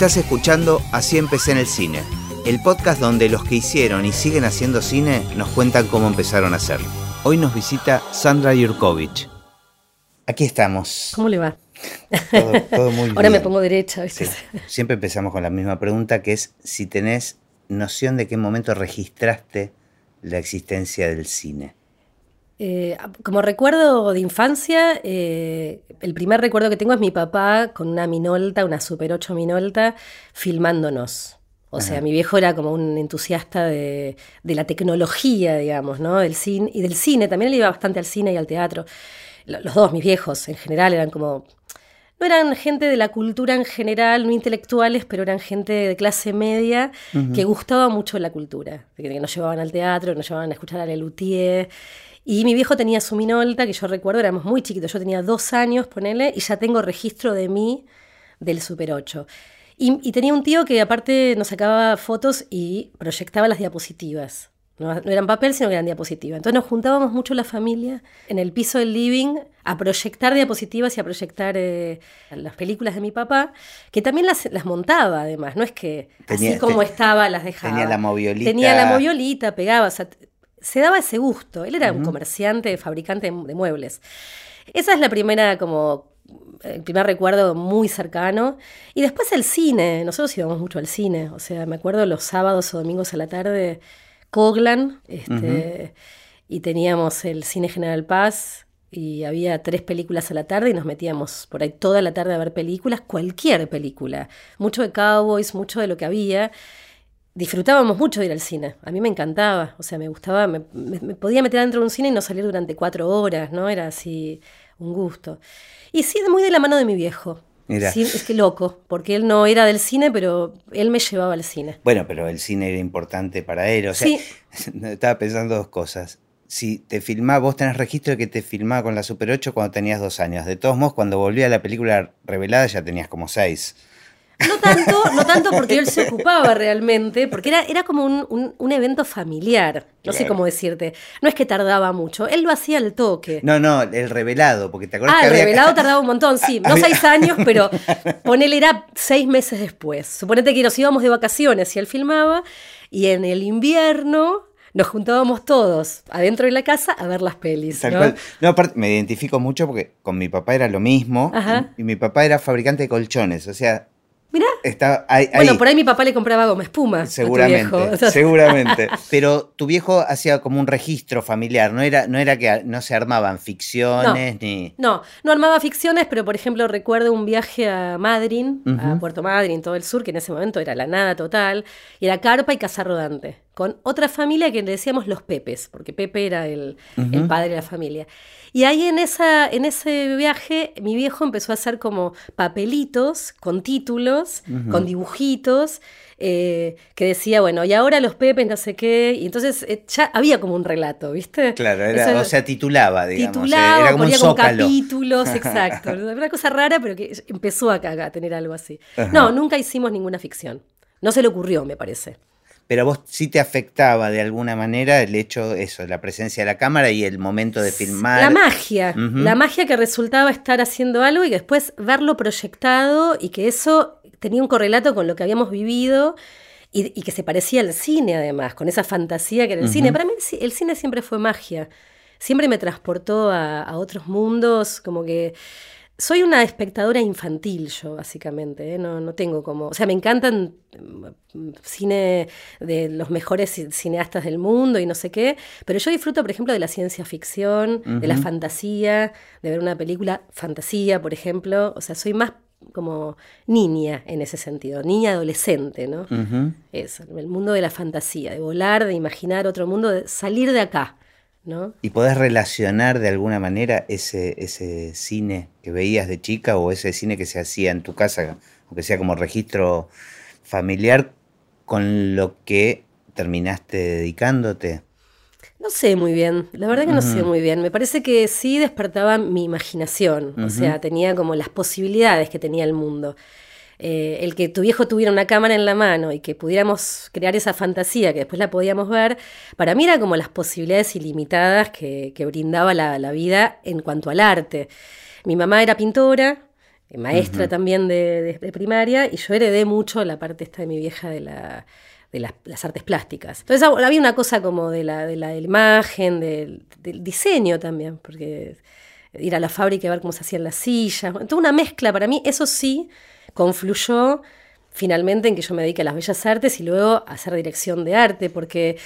Estás escuchando Así empecé en el cine, el podcast donde los que hicieron y siguen haciendo cine nos cuentan cómo empezaron a hacerlo. Hoy nos visita Sandra Yurkovich. Aquí estamos. ¿Cómo le va? Todo, todo muy Ahora me pongo derecha. Siempre empezamos con la misma pregunta, que es si tenés noción de qué momento registraste la existencia del cine. Eh, como recuerdo de infancia, eh, el primer recuerdo que tengo es mi papá con una Minolta, una Super 8 Minolta, filmándonos. O sea, mi viejo era como un entusiasta de, de la tecnología, digamos, ¿no? Del cine, y del cine, también él iba bastante al cine y al teatro. Lo- Los dos, mis viejos, en general, eran como no eran gente de la cultura en general, no intelectuales, pero eran gente de clase media que gustaba mucho la cultura, que, que nos llevaban al teatro, nos llevaban a escuchar a Lelutier. Y mi viejo tenía su minolta, que yo recuerdo, éramos muy chiquitos, yo tenía dos años, ponele, y ya tengo registro de mí del Super 8. Y, y tenía un tío que aparte nos sacaba fotos y proyectaba las diapositivas. No, no eran papel, sino que eran diapositivas. Entonces nos juntábamos mucho la familia en el piso del living a proyectar diapositivas y a proyectar eh, las películas de mi papá, que también las, las montaba además. No es que Tenía- así como te- estaba las dejaba. tenía la moviolita. Tenía la moviolita, pegaba. o sea, se daba ese gusto. Él era un comerciante, fabricante de muebles. Esa es la primera como el primer recuerdo muy cercano. Y después el cine. Nosotros íbamos mucho al cine. O sea, me acuerdo los sábados o domingos a la tarde, Coglan, este, y teníamos el Cine General Paz. Y había tres películas a la tarde y nos metíamos por ahí toda la tarde a ver películas, cualquier película. Mucho de cowboys, mucho de lo que había disfrutábamos mucho de ir al cine. A mí me encantaba, o sea, me gustaba, me, me- me podía meter dentro de un cine y no salir durante cuatro horas, ¿no? Era así un gusto. Y sí, muy de la mano de mi viejo. Mira. Sí, es que loco, porque él no era del cine, pero él me llevaba al cine. Bueno, pero el cine era importante para él. O sea, Sí. estaba pensando dos cosas. Si te filmaba, vos tenés registro de que te filmaba con la Super 8 cuando tenías dos años. De todos modos, cuando volvía a la película revelada ya tenías como seis. No tanto, no tanto porque él se ocupaba realmente, porque era, era como un, un- un evento familiar, no sé cómo decirte. No es que tardaba mucho, él lo hacía al toque. No, no, el revelado, porque te acuerdas Ah, que el había- revelado tardaba un montón, sí. No Había- seis años, pero ponele era seis meses después. Suponete que nos íbamos de vacaciones y él filmaba, y en el invierno nos juntábamos todos adentro de la casa a ver las pelis. ¿no? cual. No, aparte, me identifico mucho porque con mi papá era lo mismo. Ajá. Y, y mi papá era fabricante de colchones. O sea, Mirá. estaba ahí. Bueno, ahí. por ahí mi papá le compraba goma espuma. a tu Seguramente, viejo. O sea, seguramente. Pero tu viejo hacía como un registro familiar, no era, no era que no se armaban ficciones ni. No, no armaba ficciones, pero por ejemplo recuerdo un viaje a Madryn, a. Puerto Madryn, todo el sur, que en ese momento era la nada total, y era carpa y casa rodante, con otra familia que le decíamos los Pepes, porque Pepe era el, el padre de la familia. Y ahí en, esa, en ese viaje mi viejo empezó a hacer como papelitos con títulos, con dibujitos, eh, que decía, bueno, y ahora los Pepes no sé qué, y entonces eh, ya había como un relato, ¿viste? Claro, era, Eso- o sea, titulaba, digamos. eh, titulaba, era como un ponía con zócalo. capítulos, exacto. Una cosa rara, pero que empezó acá a tener algo así. Ajá. No, nunca hicimos ninguna ficción. No se le ocurrió, me parece. Pero vos sí te afectaba de alguna manera el hecho, eso, la presencia de la cámara y el momento de filmar. La magia, la magia que resultaba estar haciendo algo y después verlo proyectado y que eso tenía un correlato con lo que habíamos vivido y, y que se parecía al cine además, con esa fantasía que era el cine. Para mí el, ci- el cine siempre fue magia, siempre me transportó a, a otros mundos, como que soy una espectadora infantil yo, básicamente, ¿eh? no, no tengo como, o sea, me encantan mm, cine de los mejores ci- cineastas del mundo y no sé qué, pero yo disfruto, por ejemplo, de la ciencia ficción, de la fantasía, de ver una película fantasía, por ejemplo, o sea, soy más como niña en ese sentido, niña adolescente, ¿no? Eso, el mundo de la fantasía, de volar, de imaginar otro mundo, de salir de acá, ¿no? ¿Y podés relacionar de alguna manera ese, ese cine que veías de chica o ese cine que se hacía en tu casa, aunque sea como registro familiar, con lo que terminaste dedicándote? No sé muy bien, la verdad que no sé muy bien. Me parece que sí despertaba mi imaginación, o sea, tenía como las posibilidades que tenía el mundo. Eh, el que tu viejo tuviera una cámara en la mano y que pudiéramos crear esa fantasía que después la podíamos ver, para mí era como las posibilidades ilimitadas que, que brindaba la, la vida en cuanto al arte. Mi mamá era pintora, maestra también de, primaria, y yo heredé mucho la parte esta de mi vieja de la de las, artes plásticas. Entonces había una cosa como de la, de la imagen, del, diseño también, porque ir a la fábrica y ver cómo se hacían las sillas, toda una mezcla para mí, eso sí, confluyó finalmente en que yo me dedique a las bellas artes y luego a hacer dirección de arte, porque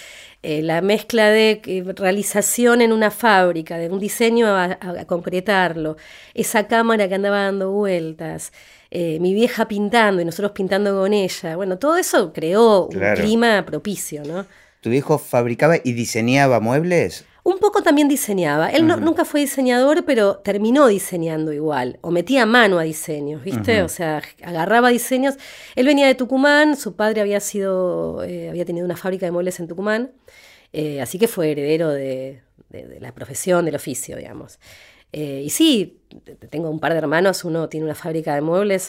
eh, la mezcla de eh, realización en una fábrica, de un diseño a, concretarlo, esa cámara que andaba dando vueltas, eh, mi vieja pintando y nosotros pintando con ella, bueno, todo eso creó un clima propicio, ¿no? ¿Tu viejo fabricaba y diseñaba muebles? Un poco también diseñaba. Él nunca fue diseñador, pero terminó diseñando igual, o metía mano a diseños, ¿viste? O sea, agarraba diseños. Él venía de Tucumán, su padre había sido, eh, había tenido una fábrica de muebles en Tucumán, eh, así que fue heredero de, de la profesión, del oficio, digamos. Eh, y sí, tengo un par de hermanos, uno tiene una fábrica de muebles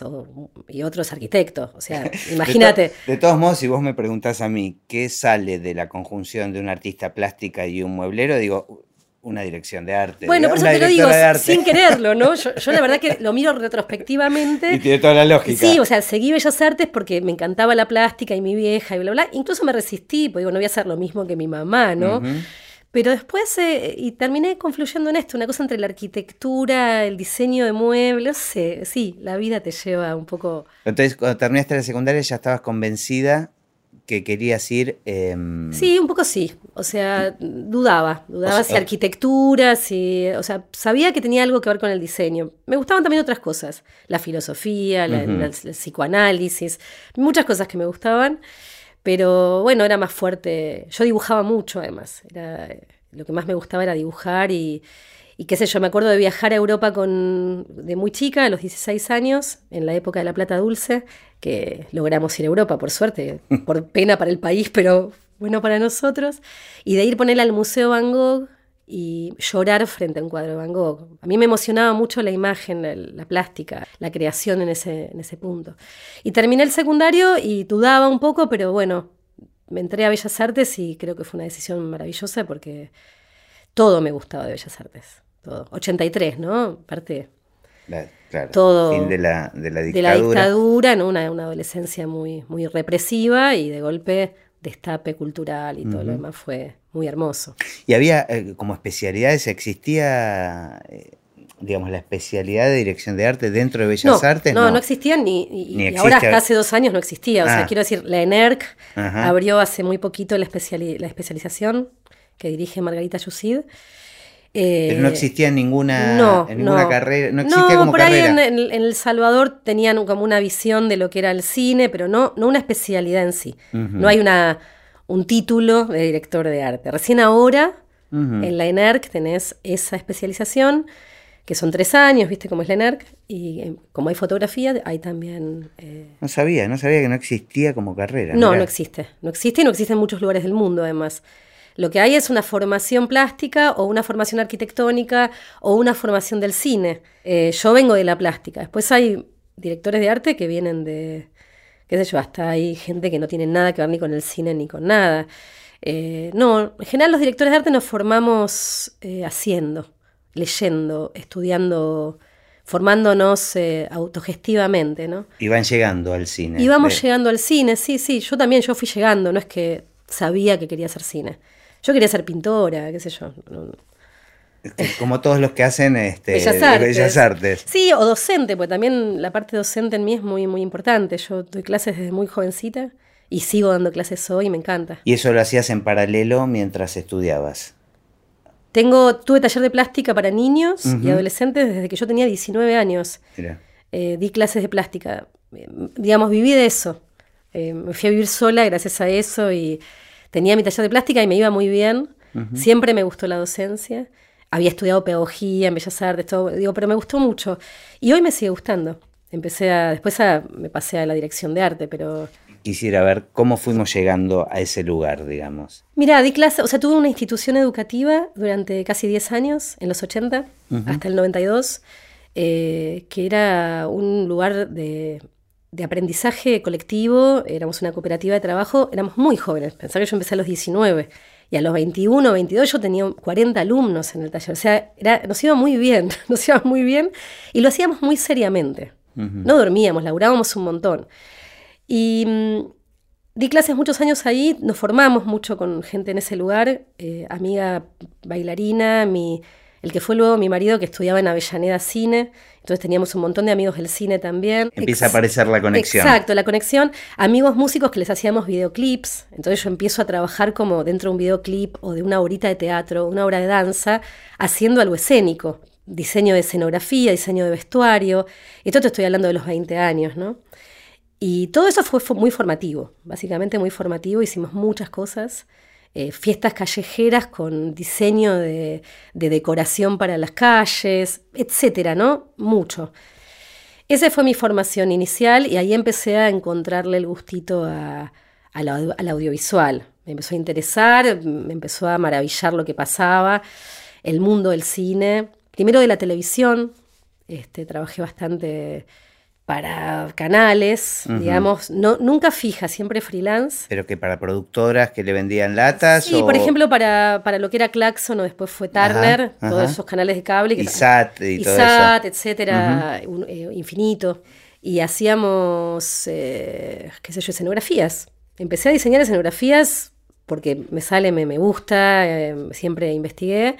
y otro es arquitecto. O sea, imagínate. De, todos modos, si vos me preguntás a mí qué sale de la conjunción de un artista plástica y un mueblero, digo, una dirección de arte. Bueno, por eso te lo digo, sin quererlo, ¿no? Yo, la verdad que lo miro retrospectivamente. Y tiene toda la lógica. Sí, o sea, seguí Bellas Artes porque me encantaba la plástica y mi vieja y bla, bla. Incluso me resistí, porque digo, no voy a hacer lo mismo que mi mamá, ¿no? Pero después, eh, y terminé confluyendo en esto, una cosa entre la arquitectura, el diseño de muebles, sí, la vida te lleva un poco... Entonces, cuando terminaste la secundaria ya estabas convencida que querías ir... Em, sí, un poco sí, o sea, dudaba, dudaba si arquitectura, si... O sea, sabía que tenía algo que ver con el diseño. Me gustaban también otras cosas, la filosofía, el psicoanálisis, muchas cosas que me gustaban. Pero bueno, era más fuerte. Yo dibujaba mucho además. Era, lo que más me gustaba era dibujar y, y qué sé yo, me acuerdo de viajar a Europa con, de muy chica, a los 16 años, en la época de la Plata Dulce, que logramos ir a Europa, por suerte, por pena para el país, pero bueno para nosotros, y de ir ponerla al Museo Van Gogh y llorar frente a un cuadro de Van Gogh. A mí me emocionaba mucho la imagen, la, plástica, la creación en ese, en ese punto. Y terminé el secundario y dudaba un poco, pero bueno, me entré a Bellas Artes y creo que fue una decisión maravillosa porque todo me gustaba de Bellas Artes. Todo. 83, ¿no? Parte. claro, todo. Fin de la, de la dictadura. De la dictadura, ¿no? Una, una adolescencia muy, muy represiva y de golpe destape cultural y todo lo demás fue muy hermoso. ¿Y había eh, como especialidades, existía, eh, digamos, la especialidad de dirección de arte dentro de Bellas Artes? No, no, existía ni, y, ahora hasta hace dos años no existía. O sea, ah. quiero decir, la ENERC abrió hace muy poquito la, la especialización que dirige Margarita Yusid. Pero no existía ninguna, ninguna carrera, no existía como por ahí en, El Salvador tenían como una visión de lo que era el cine, pero no, no una especialidad en sí. No hay una, un título de director de arte. Recién ahora, en la ENERC tenés esa especialización, que son tres años, viste cómo es la ENERC, y eh, como hay fotografía, hay también... Eh, no sabía, no sabía que no existía como carrera. No, no existe, no existe y no existe en muchos lugares del mundo además. Lo que hay es una formación plástica o una formación arquitectónica o una formación del cine. Eh, yo vengo de la plástica. Después hay directores de arte que vienen de, qué sé yo, hasta hay gente que no tiene nada que ver ni con el cine ni con nada. Eh, no, en general los directores de arte nos formamos eh, haciendo, leyendo, estudiando, formándonos autogestivamente, ¿no? Y van llegando al cine. Y vamos llegando al cine, sí, sí, yo también, yo fui llegando, no es que sabía que quería hacer cine. Yo quería ser pintora, qué sé yo. Este, como todos los que hacen este, bellas, artes. Sí, o docente, porque también la parte docente en mí es muy, muy importante. Yo doy clases desde muy jovencita y sigo dando clases hoy y me encanta. ¿Y eso lo hacías en paralelo mientras estudiabas? Tengo, tuve taller de plástica para niños y adolescentes desde que yo tenía 19 años. Eh, di clases de plástica. digamos, viví de eso. Eh, me fui a vivir sola gracias a eso y tenía mi taller de plástica y me iba muy bien. Siempre me gustó la docencia. Había estudiado pedagogía en Bellas Artes, todo, digo, pero me gustó mucho. Y hoy me sigue gustando. Empecé a, después me pasé a la dirección de arte, pero... Quisiera ver cómo fuimos llegando a ese lugar, digamos. Mira, di clase, o sea, tuve una institución educativa durante casi 10 años, en los 80, hasta el 92, eh, que era un lugar de de aprendizaje colectivo, éramos una cooperativa de trabajo, éramos muy jóvenes, pensaba que yo empecé a los 19 y a los 21, 22 yo tenía 40 alumnos en el taller, o sea, era, nos iba muy bien, nos iba muy bien y lo hacíamos muy seriamente. No dormíamos, laburábamos un montón. Y mm, di clases muchos años ahí, nos formamos mucho con gente en ese lugar, eh, amiga bailarina, mi, el que fue luego mi marido que estudiaba en Avellaneda Cine, entonces teníamos un montón de amigos del cine también. Empieza a aparecer la conexión. Exacto, la conexión. Amigos músicos que les hacíamos videoclips, entonces yo empiezo a trabajar como dentro de un videoclip o de una horita de teatro, una hora de danza, haciendo algo escénico, diseño de escenografía, diseño de vestuario. Esto te estoy hablando de los 20 años, ¿no? Y todo eso fue muy formativo, básicamente muy formativo, hicimos muchas cosas. Eh, fiestas callejeras con diseño de, decoración para las calles, etcétera, ¿no? Mucho. Esa fue mi formación inicial y ahí empecé a encontrarle el gustito al audiovisual. Me empezó a interesar, me empezó a maravillar lo que pasaba, el mundo del cine, primero de la televisión, este, trabajé bastante para canales, digamos, no, nunca fija, siempre freelance. Pero que para productoras que le vendían latas. Sí, por ejemplo, para, para, lo que era Claxon o después fue Turner, todos esos canales de cable. Que y SAT y, todo SAT, etcétera, eh, infinito. Y hacíamos, eh, qué sé yo, escenografías. Empecé a diseñar escenografías porque me sale, me, me gusta, eh, siempre investigué.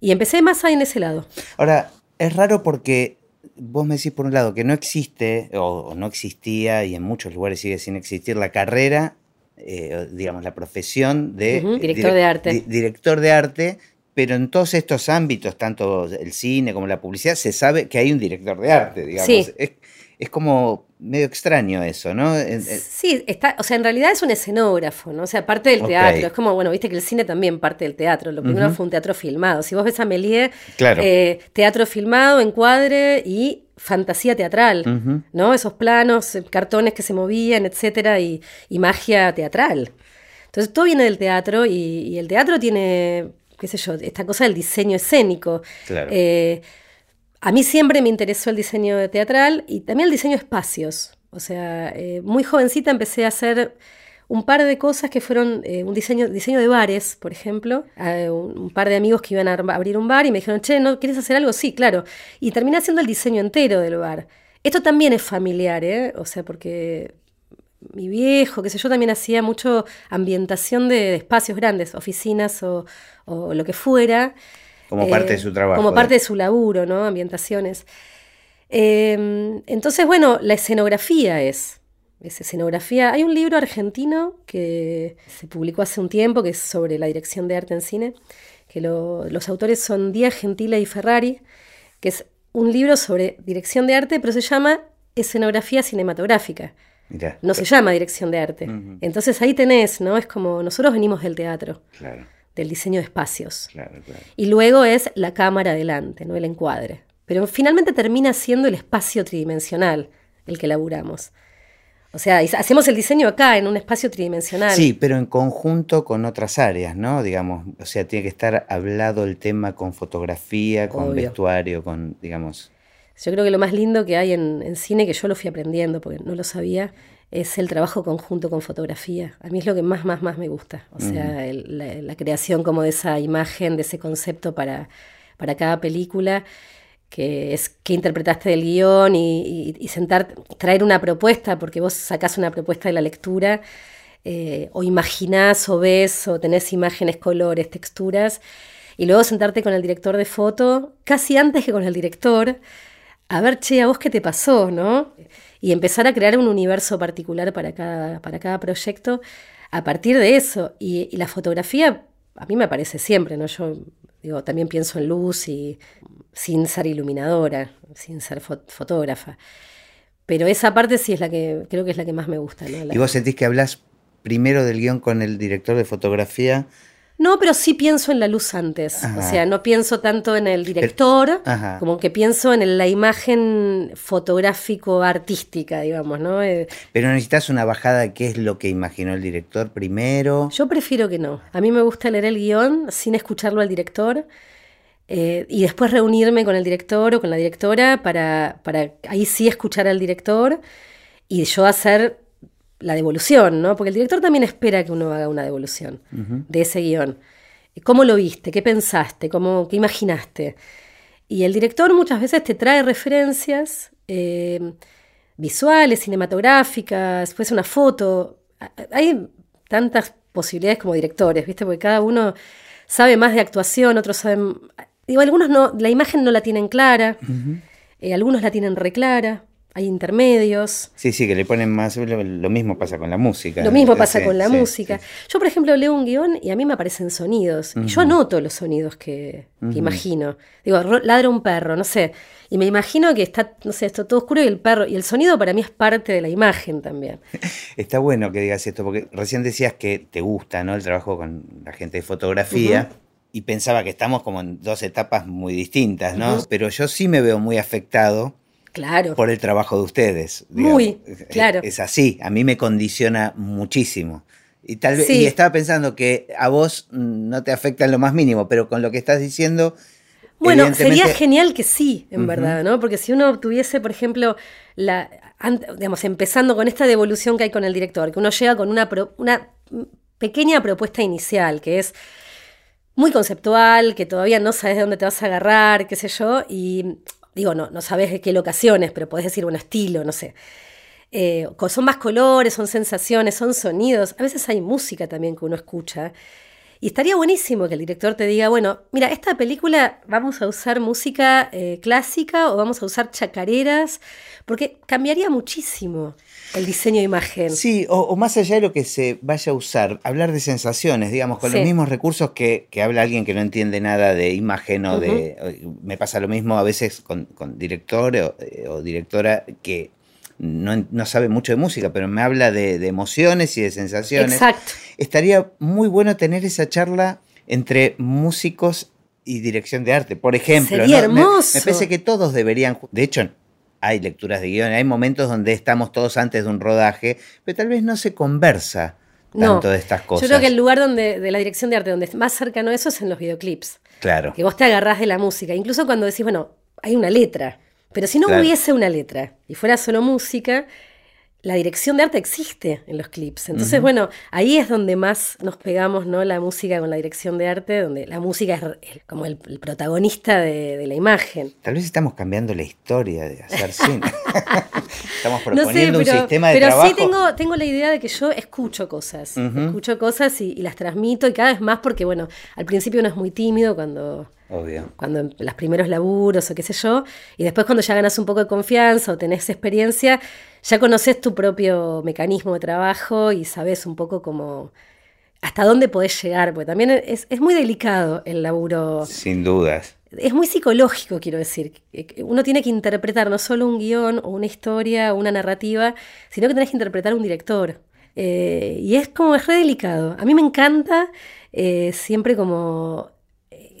Y empecé más ahí en ese lado. Ahora, es raro porque vos me decís por un lado que no existe o, no existía y en muchos lugares sigue sin existir la carrera, eh, digamos, la profesión de director de arte. director de arte, pero en todos estos ámbitos, tanto el cine como la publicidad, se sabe que hay un director de arte, digamos. Es, es como medio extraño eso, ¿no? Sí, está, o sea, en realidad es un escenógrafo, ¿no? O sea, parte del teatro. Es como, bueno, viste que el cine también parte del teatro. Lo primero fue un teatro filmado. Si vos ves a Méliès, eh, teatro filmado, encuadre y fantasía teatral, ¿no? Esos planos, eh, cartones que se movían, etcétera, y, magia teatral. Entonces, todo viene del teatro y, el teatro tiene, qué sé yo, esta cosa del diseño escénico. Claro. Eh, a mí siempre me interesó el diseño teatral y también el diseño de espacios. O sea, eh, muy jovencita empecé a hacer un par de cosas que fueron eh, un diseño, diseño de bares, por ejemplo. un, par de amigos que iban a abrir un bar y me dijeron, che, ¿no quieres hacer algo? Sí, claro. Y terminé haciendo el diseño entero del bar. Esto también es familiar, ¿eh? O sea, porque mi viejo, qué sé yo, también hacía mucho ambientación de, espacios grandes, oficinas o, o lo que fuera. Como parte de su trabajo. Como parte de su laburo, ¿no? Ambientaciones. Em, entonces, bueno, la escenografía es, es escenografía. Hay un libro argentino que se publicó hace un tiempo, que es sobre la dirección de arte en cine, que los autores son Díaz Gentile y Ferrari, que es un libro sobre dirección de arte, pero se llama escenografía cinematográfica. No se llama dirección de arte. Entonces ahí tenés, ¿no? Es como nosotros venimos del teatro. Claro del diseño de espacios. Y luego es la cámara adelante, no el encuadre. Pero finalmente termina siendo el espacio tridimensional el que laburamos. O sea, hacemos el diseño acá, en un espacio tridimensional. Sí, pero en conjunto con otras áreas, ¿no? Digamos, o sea, tiene que estar hablado el tema con fotografía, con vestuario, con, digamos... Yo creo que lo más lindo que hay en, en cine, que yo lo fui aprendiendo porque no lo sabía, es el trabajo conjunto con fotografía. A mí es lo que más, más, más me gusta. O sea, la, creación como de esa imagen, de ese concepto para, para cada película, que es que interpretaste del guion y, sentar, traer una propuesta, porque vos sacás una propuesta de la lectura, eh, o imaginás, o ves, o tenés imágenes, colores, texturas, y luego sentarte con el director de foto, casi antes que con el director, a ver, che, a vos qué te pasó, ¿no? Y empezar a crear un universo particular para cada, para cada proyecto a partir de eso. Y, la fotografía a mí me aparece siempre, ¿no? Yo digo, también pienso en luz y sin ser iluminadora, sin ser fotógrafa. Pero esa parte sí es la que creo que es la que más me gusta. ¿Y vos sentís que hablas primero del guion con el director de fotografía no, pero sí pienso en la luz antes. O sea, no pienso tanto en el director, como que pienso en la imagen fotográfico-artística, digamos, ¿no? Eh, pero necesitas una bajada de qué es lo que imaginó el director primero. Yo prefiero que no. A mí me gusta leer el guion sin escucharlo al director. Eh, y después reunirme con el director o con la directora para, para ahí sí escuchar al director y yo hacer la devolución, ¿no? Porque el director también espera que uno haga una devolución de ese guion. ¿Cómo lo viste? ¿Qué pensaste? ¿Cómo, ¿Qué imaginaste? Y el director muchas veces te trae referencias eh, visuales, cinematográficas, después una foto. Hay tantas posibilidades como directores, ¿viste? Porque cada uno sabe más de actuación, otros saben... Digo, algunos no, la imagen no la tienen clara, eh, algunos la tienen reclara hay intermedios. Sí, sí, que le ponen más. Lo, mismo pasa con la música. Lo mismo pasa con la música. Yo, por ejemplo, leo un guion y a mí me aparecen sonidos. Y yo anoto los sonidos que, imagino. Digo, ladra un perro, no sé. Y me imagino que está, no sé, esto todo oscuro y el perro. Y el sonido para mí es parte de la imagen también. Está bueno que digas esto, porque recién decías que te gusta, ¿no? El trabajo con la gente de fotografía. Y pensaba que estamos como en dos etapas muy distintas, ¿no? Pero yo sí me veo muy afectado Claro. Por el trabajo de ustedes. Muy, claro. Es, así, a mí me condiciona muchísimo. Y tal vez, y estaba pensando que a vos no te afecta en lo más mínimo, pero con lo que estás diciendo. Bueno, sería genial que sí, en verdad, ¿no? Porque si uno tuviese, por ejemplo, la, digamos, empezando con esta devolución que hay con el director, que uno llega con una, una pequeña propuesta inicial, que es muy conceptual, que todavía no sabes de dónde te vas a agarrar, qué sé yo, y digo, no, no sabes de qué locaciones, pero podés decir un estilo, no sé. Eh, son más colores, son sensaciones, son sonidos. A veces hay música también que uno escucha. Y estaría buenísimo que el director te diga, bueno, mira, esta película vamos a usar música eh, clásica o vamos a usar chacareras, porque cambiaría muchísimo el diseño de imagen. Sí, o, más allá de lo que se vaya a usar, hablar de sensaciones, digamos, con los mismos recursos que, habla alguien que no entiende nada de imagen o de... me pasa lo mismo a veces con, director eh, o, directora que no, sabe mucho de música, pero me habla de, emociones y de sensaciones. Exacto. Estaría muy bueno tener esa charla entre músicos y dirección de arte, por ejemplo. Sería hermoso. me, parece que todos deberían, de hecho, hay lecturas de guion, hay momentos donde estamos todos antes de un rodaje, pero tal vez no se conversa tanto de estas cosas. Yo creo que el lugar donde, de la dirección de arte, donde es más cercano a eso es en los videoclips. Claro. Que vos te agarrás de la música, incluso cuando decís, bueno, hay una letra, pero si no hubiese una letra y fuera solo música, la dirección de arte existe en los clips. Entonces, bueno, ahí es donde más nos pegamos, ¿no? La música con la dirección de arte, donde la música es como el, protagonista de, la imagen. Tal vez estamos cambiando la historia de hacer cine. estamos proponiendo un sistema de pero sí tengo, tengo la idea de que yo escucho cosas. Escucho cosas y, y las transmito y cada vez más porque, bueno, al principio uno es muy tímido cuando Obvio. Cuando en los primeros laburos o qué sé yo, y después cuando ya ganas un poco de confianza o tenés experiencia, ya conoces tu propio mecanismo de trabajo y sabes un poco cómo hasta dónde podés llegar, porque también es, muy delicado el laburo. Sin dudas. Es muy psicológico, quiero decir. Uno tiene que interpretar no solo un guion o una historia o una narrativa, sino que tenés que interpretar un director. Eh, y es como, es re delicado. A mí me encanta eh, siempre como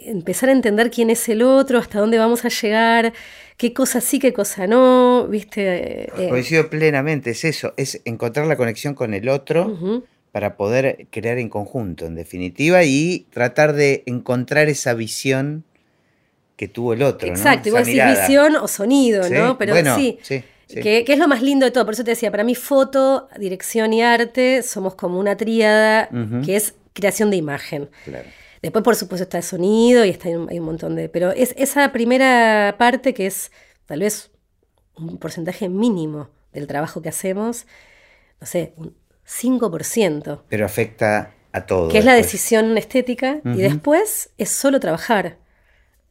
empezar a entender quién es el otro, hasta dónde vamos a llegar, qué cosa sí, qué cosa no, ¿viste? Eh, Coincido plenamente, es eso, es encontrar la conexión con el otro para poder crear en conjunto, en definitiva, y tratar de encontrar esa visión que tuvo el otro. Exacto, igual si visión o sonido, ¿no? Pero sí. Que, es lo más lindo de todo. Por eso te decía, para mí foto, dirección y arte somos como una tríada que es creación de imagen. Claro. Después, por supuesto, está el sonido y está, hay un montón de... Pero es esa primera parte que es tal vez un porcentaje mínimo del trabajo que hacemos, no sé, un 5%. Pero afecta a todo. Que es la decisión estética y después es solo trabajar.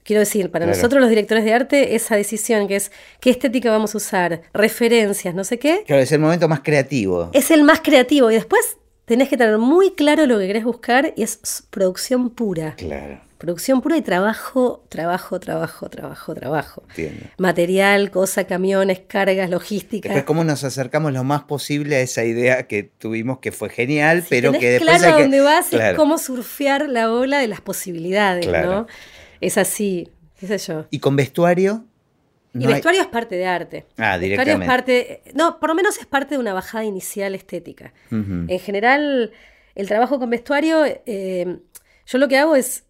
Quiero decir, para nosotros los directores de arte, esa decisión que es qué estética vamos a usar, referencias, no sé qué. Claro, es el momento más creativo. Es el más creativo y después tenés que tener muy claro lo que querés buscar y es producción pura. Claro. Producción pura y trabajo, trabajo, trabajo, trabajo, trabajo. Entiendo. Material, cosa, camiones, cargas, logística. Después, cómo nos acercamos lo más posible a esa idea que tuvimos que fue genial, pero que después. Claro, hay dónde vas es cómo surfear la ola de las posibilidades, ¿no? Es así, qué sé yo. ¿Y con vestuario? Y vestuario es parte de arte. Ah, directamente. es parte, no, por lo menos es parte de una bajada inicial estética. En general, el trabajo con vestuario, eh, yo lo que hago es,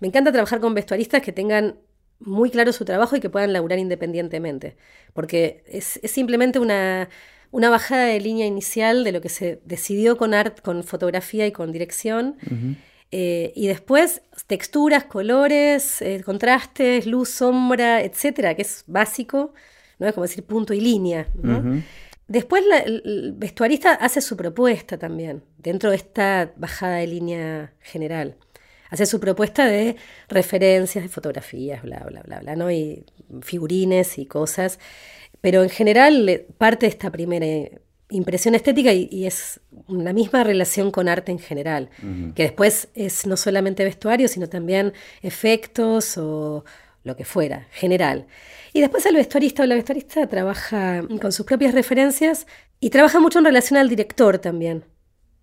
me encanta trabajar con vestuaristas que tengan muy claro su trabajo y que puedan laburar independientemente, porque es, simplemente una, una, bajada de línea inicial de lo que se decidió con art, con fotografía y con dirección. Eh, y después texturas, colores, eh, contrastes, luz, sombra, etcétera, que es básico. ¿no? Es como decir punto y línea, ¿no? Después el vestuarista hace su propuesta también, dentro de esta bajada de línea general. Hace su propuesta de referencias, de fotografías, bla, bla, bla, bla, ¿no? Y figurines y cosas. Pero en general parte de esta primera impresión estética y, es la misma relación con arte en general, que después es no solamente vestuario, sino también efectos o lo que fuera, general. Y después el vestuarista o la vestuarista trabaja con sus propias referencias y trabaja mucho en relación al director también.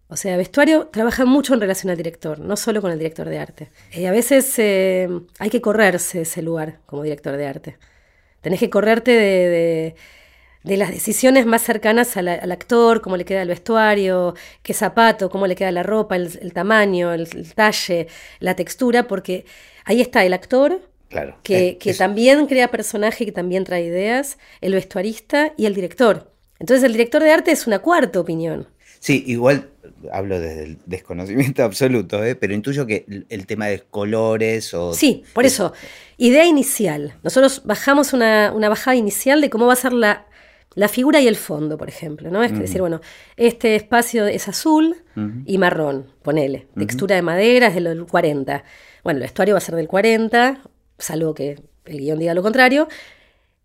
O sea, vestuario trabaja mucho en relación al director, no solo con el director de arte. Y a veces eh, hay que correrse ese lugar como director de arte. Tenés que correrte de, las decisiones más cercanas al, actor, cómo le queda el vestuario, qué zapato, cómo le queda la ropa, el, tamaño, el, el, talle, la textura, porque ahí está el actor, Claro. Que, también crea personaje, que también trae ideas, el vestuarista y el director. Entonces el director de arte es una cuarta opinión. Sí, igual hablo desde el desconocimiento absoluto, ¿eh? pero intuyo que el, tema de colores o... Sí, por eso, idea inicial. Nosotros bajamos una, bajada inicial de cómo va a ser la, la figura y el fondo, por ejemplo, ¿no? Es decir, bueno, este espacio es azul y marrón, ponele. Textura de madera es del 40. Bueno, el vestuario va a ser del 40, salvo que el guion diga lo contrario,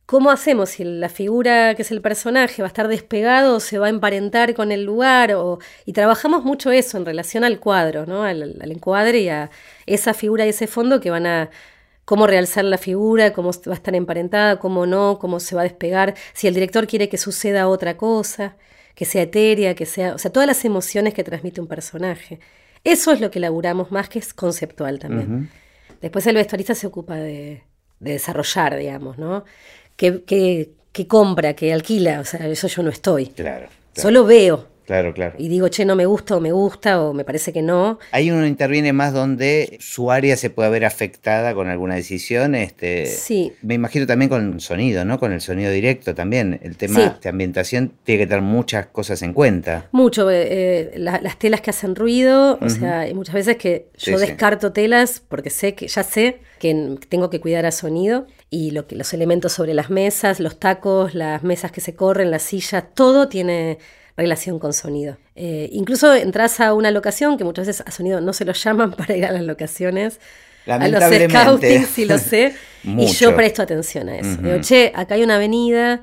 ¿cómo hacemos si la figura que es el personaje va a estar despegado o se va a emparentar con el lugar? O, y trabajamos mucho eso en relación al cuadro, ¿no? al, encuadre y a esa figura y ese fondo que van a cómo realzar la figura, cómo va a estar emparentada, cómo no, cómo se va a despegar, si el director quiere que suceda otra cosa, que sea etérea, que sea, o sea, todas las emociones que transmite un personaje. Eso es lo que elaboramos más que es conceptual también. Después el vestuarista se ocupa de, desarrollar, digamos, ¿no? Que, compra, que alquila, o sea, eso yo no estoy. Claro. Solo veo. Claro, claro. Y digo, che, no me gusta o me gusta o me parece que no. Ahí uno interviene más donde su área se puede ver afectada con alguna decisión. Este, sí. Me imagino también con sonido, ¿no? Con el sonido directo también. El tema de ambientación tiene que tener muchas cosas en cuenta. Mucho. Eh, eh, las telas que hacen ruido, o sea, hay muchas veces que yo descarto telas porque sé que, ya sé que tengo que cuidar a sonido y lo que, los elementos sobre las mesas, los tacos, las mesas que se corren, las sillas, todo tiene relación con sonido. Eh, incluso entras a una locación, que muchas veces a sonido no se lo llaman para ir a las locaciones, a los scouting, si lo sé, y yo presto atención a eso. Digo, che, acá hay una avenida,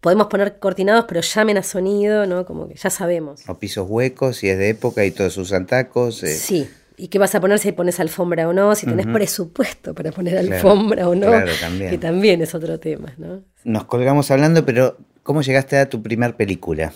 podemos poner cortinados, pero llamen a sonido, ¿no? Como que ya sabemos. O pisos huecos, si es de época y todos usan tacos. Eh. Sí. ¿Y qué vas a poner si pones alfombra o no? Si tenés presupuesto para poner alfombra o no. Claro, también. Que también es otro tema, ¿no? Nos colgamos hablando, pero ¿cómo llegaste a tu primer película?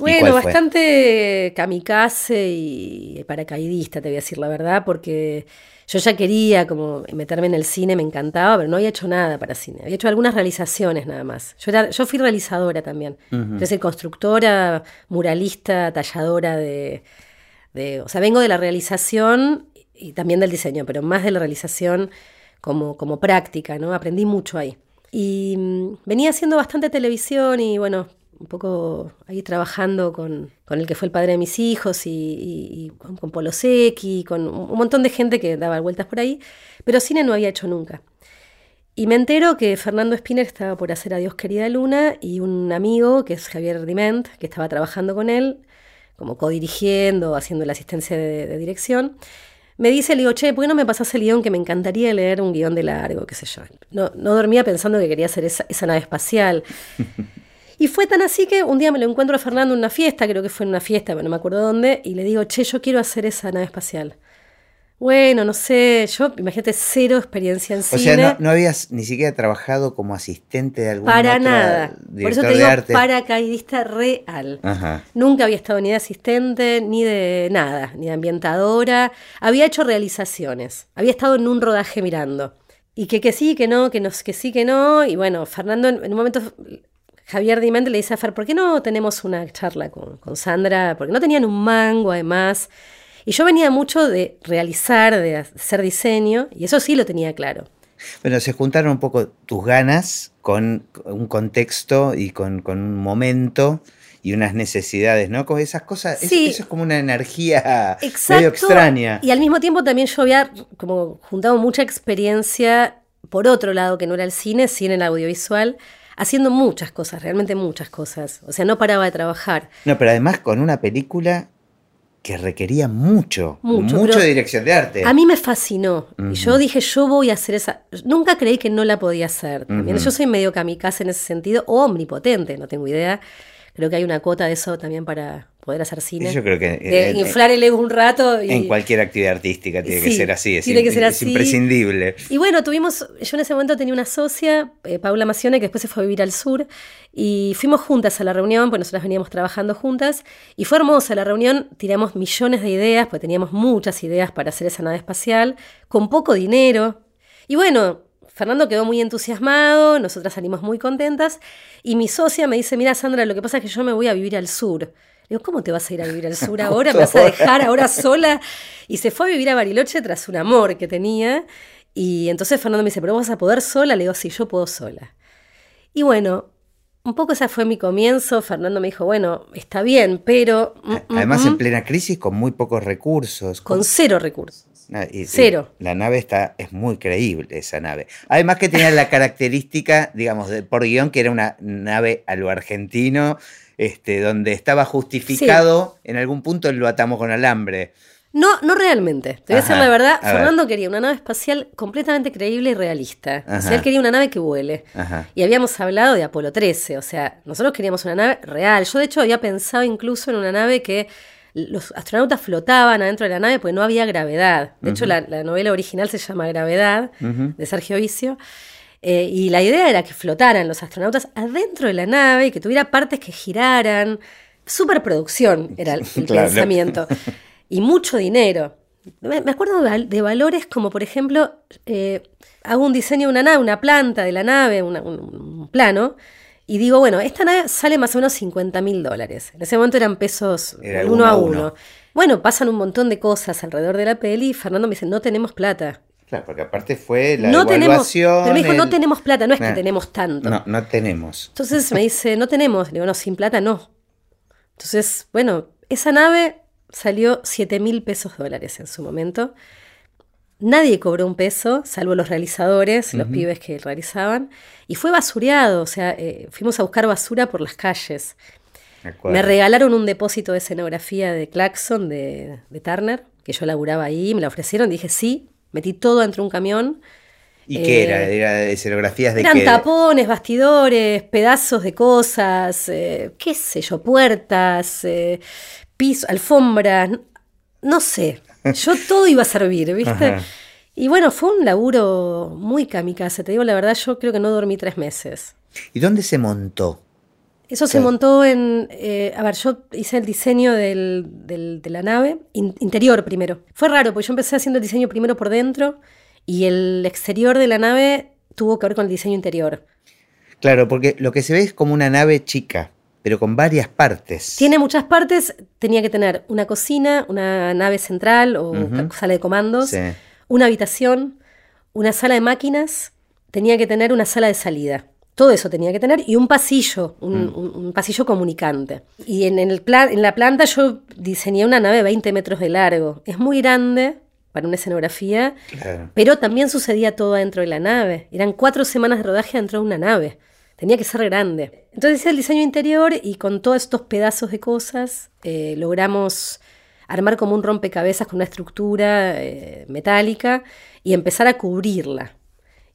Bueno, bastante kamikaze y paracaidista, te voy a decir la verdad, porque yo ya quería como meterme en el cine, me encantaba, pero no había hecho nada para cine. Había hecho algunas realizaciones nada más. Yo, era, yo fui realizadora también. Entonces, constructora, muralista, talladora de, de, O sea, vengo de la realización y también del diseño, pero más de la realización como, como práctica, ¿no? Aprendí mucho ahí. Y mm, venía haciendo bastante televisión y bueno, un poco ahí trabajando con, el que fue el padre de mis hijos y, con Secchi, con un montón de gente que daba vueltas por ahí, pero cine no había hecho nunca. Y me entero que Fernando Spinner estaba por hacer Adiós querida Luna y un amigo, que es Javier Diment, que estaba trabajando con él, como codirigiendo, haciendo la asistencia de, dirección, me dice, le digo, che, ¿por qué no me pasas el guion que me encantaría leer un guion de largo, qué sé yo? No, no dormía pensando que quería hacer esa, esa nave espacial. Y fue tan así que un día me lo encuentro a Fernando en una fiesta, creo que fue en una fiesta, pero no me acuerdo dónde, y le digo, che, yo quiero hacer esa nave espacial. Bueno, no sé, yo, imagínate, cero experiencia en cine. O sea, no, habías ni siquiera trabajado como asistente de algún Para nada. Por eso te digo paracaidista real. Nunca había estado ni de asistente, ni de nada, ni de ambientadora. Había hecho realizaciones. Había estado en un rodaje mirando. Y que, que sí, que no, que, no, que sí, que no. Y bueno, Fernando en un momento Javier Dimente le dice a Fer, ¿por qué no tenemos una charla con, Sandra? Porque no tenían un mango además. Y yo venía mucho de realizar, de hacer diseño, y eso sí lo tenía claro. Bueno, se juntaron un poco tus ganas con un contexto y con, un momento y unas necesidades, ¿no? Con esas cosas, sí. eso, es como una energía medio extraña. Y al mismo tiempo también yo había como juntado mucha experiencia, por otro lado, que no era el cine, en el audiovisual, haciendo muchas cosas, realmente muchas cosas. O sea, no paraba de trabajar. No, pero además con una película que requería mucho, Mucho, de dirección de arte. A mí me fascinó. Y yo dije, yo voy a hacer esa. Nunca creí que no la podía hacer. También yo soy medio kamikaze en ese sentido, o omnipotente, no tengo idea. Creo que hay una cuota de eso también para poder hacer cine. Yo creo que de eh, inflar el ego un rato. Y, en cualquier actividad artística tiene que ser así, es, tiene que ser es así. imprescindible. Y bueno, tuvimos, yo en ese momento tenía una socia, eh, Paula Macione, que después se fue a vivir al sur, y fuimos juntas a la reunión, pues nosotras veníamos trabajando juntas, y fue hermosa la reunión, tiramos millones de ideas, pues teníamos muchas ideas para hacer esa nave espacial, con poco dinero. Y bueno, Fernando quedó muy entusiasmado, nosotras salimos muy contentas, y mi socia me dice, mira Sandra, lo que pasa es que yo me voy a vivir al sur. Le Digo, ¿cómo te vas a ir a vivir al sur ahora? ¿Me vas a dejar ahora sola? Y se fue a vivir a Bariloche tras un amor que tenía. Y entonces Fernando me dice, ¿pero vas a poder sola? Le digo, sí, yo puedo sola. Y bueno, un poco ese fue mi comienzo. Fernando me dijo, bueno, está bien, pero... mm, mm, Además, mm, en plena crisis, con muy pocos recursos. con cero recursos. Y- y Cero. La nave está, es muy creíble, esa nave. Además que tenía la característica, digamos, de, por guion, que era una nave a lo argentino, este, donde estaba justificado, en algún punto lo atamos con alambre. No, no realmente. Te voy a decir la verdad. a ver. Fernando quería una nave espacial completamente creíble y realista. O sea, él quería una nave que vuele. Ajá. Y habíamos hablado de Apolo 13, o sea, nosotros queríamos una nave real. Yo de hecho había pensado incluso en una nave que los astronautas flotaban adentro de la nave porque no había gravedad. De hecho, la, la novela original se llama Gravedad, de Sergio Vicio. Eh, y la idea era que flotaran los astronautas adentro de la nave y que tuviera partes que giraran. Superproducción era el, el Claro. pensamiento. Y mucho dinero. Me me acuerdo de, val- de valores como, por ejemplo, eh, hago un diseño de una nave, una planta de la nave, una- un, un plano, y digo, bueno, esta nave sale más o menos 50 mil dólares. En ese momento eran pesos Era uno uno a uno. uno. Bueno, pasan un montón de cosas alrededor de la peli y Fernando me dice, no tenemos plata. Claro, porque aparte fue la no tenemos, pero me dijo, no tenemos plata, no es que tenemos tanto. No, no tenemos. Entonces me dice, no tenemos. Le digo, no, sin plata no. Entonces, bueno, esa nave salió 7 mil pesos dólares en su momento. Nadie cobró un peso, salvo los realizadores, los pibes que realizaban. Y fue basureado, o sea, eh, fuimos a buscar basura por las calles. me regalaron un depósito de escenografía de Claxon, de, de Turner, que yo laburaba ahí, me la ofrecieron, dije sí, metí todo dentro de un camión. ¿Y qué eh, era? ¿Era de escenografías de Eran qué? tapones, bastidores, pedazos de cosas, eh, qué sé yo, puertas, eh, piso, alfombras, no sé. Yo todo iba a servir, ¿viste? Ajá. Y bueno, fue un laburo muy kamikaze, te digo la verdad, yo creo que no dormí tres meses. ¿Y dónde se montó? Eso se montó en, eh, a ver, yo hice el diseño del- del- de la nave, in- interior primero. Fue raro, porque yo empecé haciendo el diseño primero por dentro y el exterior de la nave tuvo que ver con el diseño interior. Claro, porque lo que se ve es como una nave chica, pero con varias partes. Tiene muchas partes, tenía que tener una cocina, una nave central o sala de comandos, Sí. una habitación, una sala de máquinas, tenía que tener una sala de salida. Todo eso tenía que tener y un pasillo, un, Mm. un- un pasillo comunicante. Y en, el pla- en la planta yo diseñé una nave de 20 metros de largo. Es muy grande para una escenografía, Claro. pero también sucedía todo dentro de la nave. Eran cuatro semanas de rodaje dentro de una nave. Tenía que ser grande. Entonces hice el diseño interior y con todos estos pedazos de cosas eh, logramos armar como un rompecabezas con una estructura eh, metálica y empezar a cubrirla.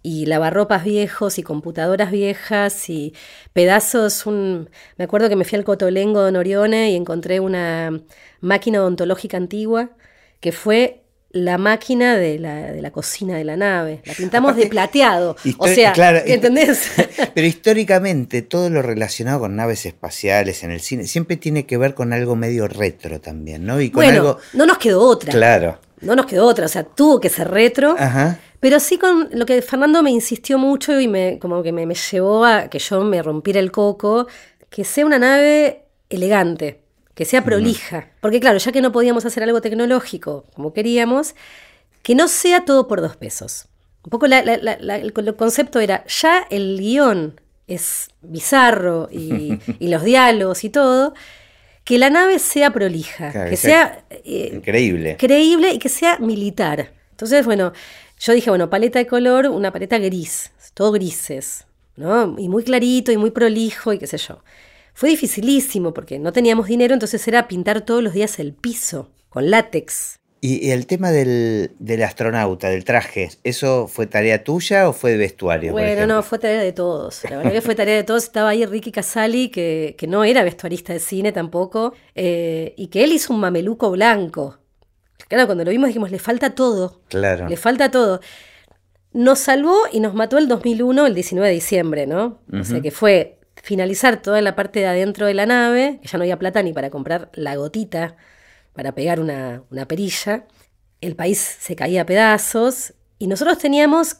Y lavarropas viejos y computadoras viejas y pedazos. Un... Me acuerdo que me fui al Cotolengo de Norione y encontré una máquina odontológica antigua que fue la máquina de la, de la cocina de la nave. La pintamos de plateado. O sea, claro, ¿entendés? Pero históricamente todo lo relacionado con naves espaciales en el cine siempre tiene que ver con algo medio retro también, ¿no? Y con bueno, algo... no nos quedó otra. Claro. No nos quedó otra. O sea, tuvo que ser retro. Ajá. Pero sí con lo que Fernando me insistió mucho y me, como que me, me llevó a que yo me rompiera el coco, que sea una nave elegante, que sea prolija. Porque claro, ya que no podíamos hacer algo tecnológico como queríamos, que no sea todo por dos pesos. Un poco la- la- la- el, el concepto era, ya el guion es bizarro y, y los diálogos y todo, que la nave sea prolija, Claro, que sea sea eh, Increíble. creíble y que sea militar. Entonces, bueno, yo dije, bueno, paleta de color, una paleta gris, todo grises. ¿no? Y muy clarito y muy prolijo y qué sé yo. Fue dificilísimo porque no teníamos dinero, entonces era pintar todos los días el piso con látex. Y, el tema del, astronauta, del traje, ¿eso fue tarea tuya o fue de vestuario? Bueno, no, fue tarea de todos. La verdad que fue tarea de todos. Estaba ahí Ricky Casali, que, que no era vestuarista de cine tampoco, eh, y que él hizo un mameluco blanco. Claro, cuando lo vimos dijimos, le falta todo. Claro. Le falta todo. Nos salvó y nos mató el 2001, el 19 de diciembre, ¿no? O sea que fue finalizar toda la parte de adentro de la nave, que ya no había plata ni para comprar la gotita para pegar una, perilla. El país se caía a pedazos y nosotros teníamos,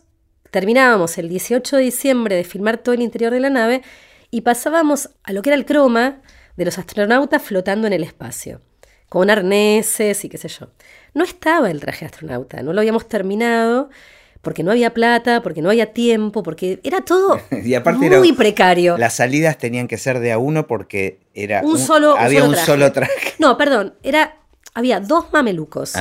terminábamos el 18 de diciembre de filmar todo el interior de la nave y pasábamos a lo que era el croma de los astronautas flotando en el espacio, con arneses y qué sé yo. No estaba el traje astronauta, no lo habíamos terminado porque no había plata, porque no había tiempo, porque era todo muy precario. Las salidas tenían que ser de a uno porque era un, solo había un solo traje. No, perdón, era había dos mamelucos.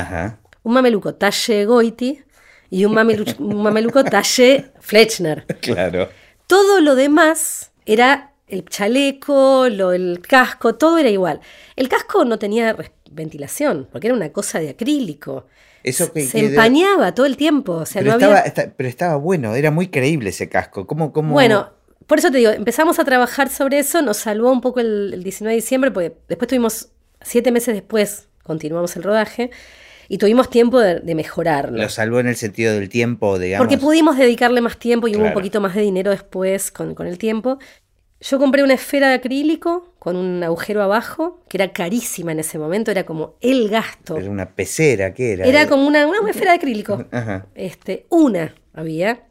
Un mameluco talle Goiti y un mameluco, talle Fletchner. Claro. Todo lo demás era el chaleco, lo, el casco, todo era igual. El casco no tenía ventilación, porque era una cosa de acrílico. Eso que, se empañaba todo el tiempo. O sea, pero, no estaba, pero estaba bueno, era muy creíble ese casco. ¿Cómo, cómo... Bueno, por eso te digo, empezamos a trabajar sobre eso, nos salvó un poco el, el 19 de diciembre, porque después tuvimos, siete meses después, continuamos el rodaje y tuvimos tiempo de, mejorarlo. Lo salvó en el sentido del tiempo, digamos. Porque pudimos dedicarle más tiempo y hubo un poquito más de dinero después con, el tiempo. Yo compré una esfera de acrílico con un agujero abajo, que era carísima en ese momento, era como el gasto. Era una pecera, ¿qué era? Era como una, una esfera de acrílico. Este, una había.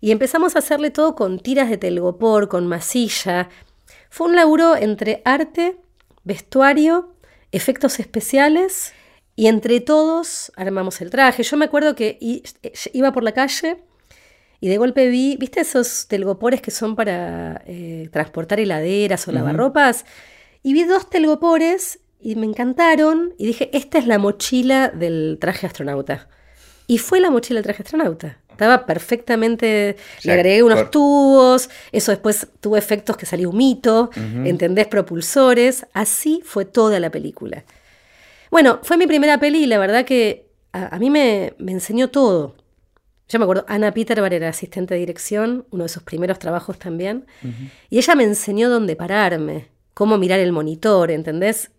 Y empezamos a hacerle todo con tiras de telgopor, con masilla. Fue un laburo entre arte, vestuario efectos especiales y entre todos armamos el traje. Yo me acuerdo que iba por la calle y de golpe vi, ¿viste esos telgopores que son para eh, transportar heladeras o lavarropas? Y vi dos telgopores y me encantaron y dije, esta es la mochila del traje astronauta. Y fue la mochila del traje astronauta. Estaba perfectamente. le agregué unos tubos, eso después tuvo efectos que salió un mito, ¿entendés? Propulsores. Así fue toda la película. Bueno, fue mi primera peli y la verdad que a, mí me, enseñó todo. Yo me acuerdo, Ana Peterbar era asistente de dirección, uno de sus primeros trabajos también, y ella me enseñó dónde pararme, cómo mirar el monitor, ¿entendés?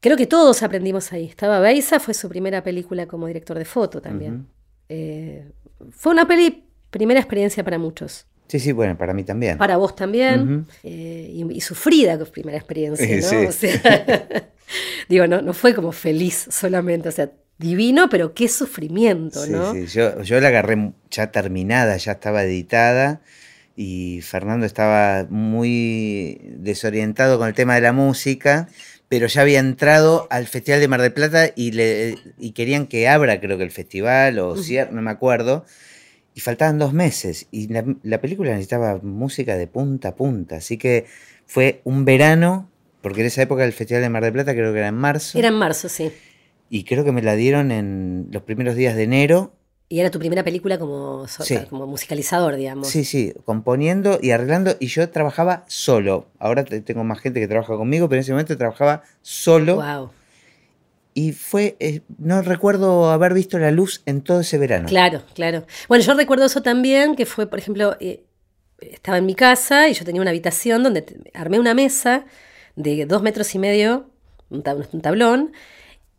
Creo que todos aprendimos ahí. Estaba Beisa, fue su primera película como director de foto también. Eh, fue una peli, primera experiencia para muchos. Sí, sí, bueno, para mí también. Para vos también. Eh, y, sufrida primera experiencia, ¿no? O sea, digo, no, no fue como feliz solamente, o sea, divino, pero qué sufrimiento, ¿no? Sí, yo, yo la agarré ya terminada, ya estaba editada y Fernando estaba muy desorientado con el tema de la música pero ya había entrado al Festival de Mar del Plata y, le, y querían que abra, creo que el festival, o cierre, no me acuerdo. Y faltaban dos meses. Y la, película necesitaba música de punta a punta. Así que fue un verano, porque en esa época el Festival de Mar del Plata creo que era en marzo. Era en marzo, sí. Y creo que me la dieron en los primeros días de enero. Y era tu primera película como, como musicalizador, digamos. Sí, sí, componiendo y arreglando. Y yo trabajaba solo. Ahora tengo más gente que trabaja conmigo, pero en ese momento trabajaba solo. Wow. Y fue, eh, no recuerdo haber visto la luz en todo ese verano. Claro, claro. Bueno, yo recuerdo eso también, que fue, por ejemplo, eh, estaba en mi casa y yo tenía una habitación donde armé una mesa de dos metros y medio, un tablón,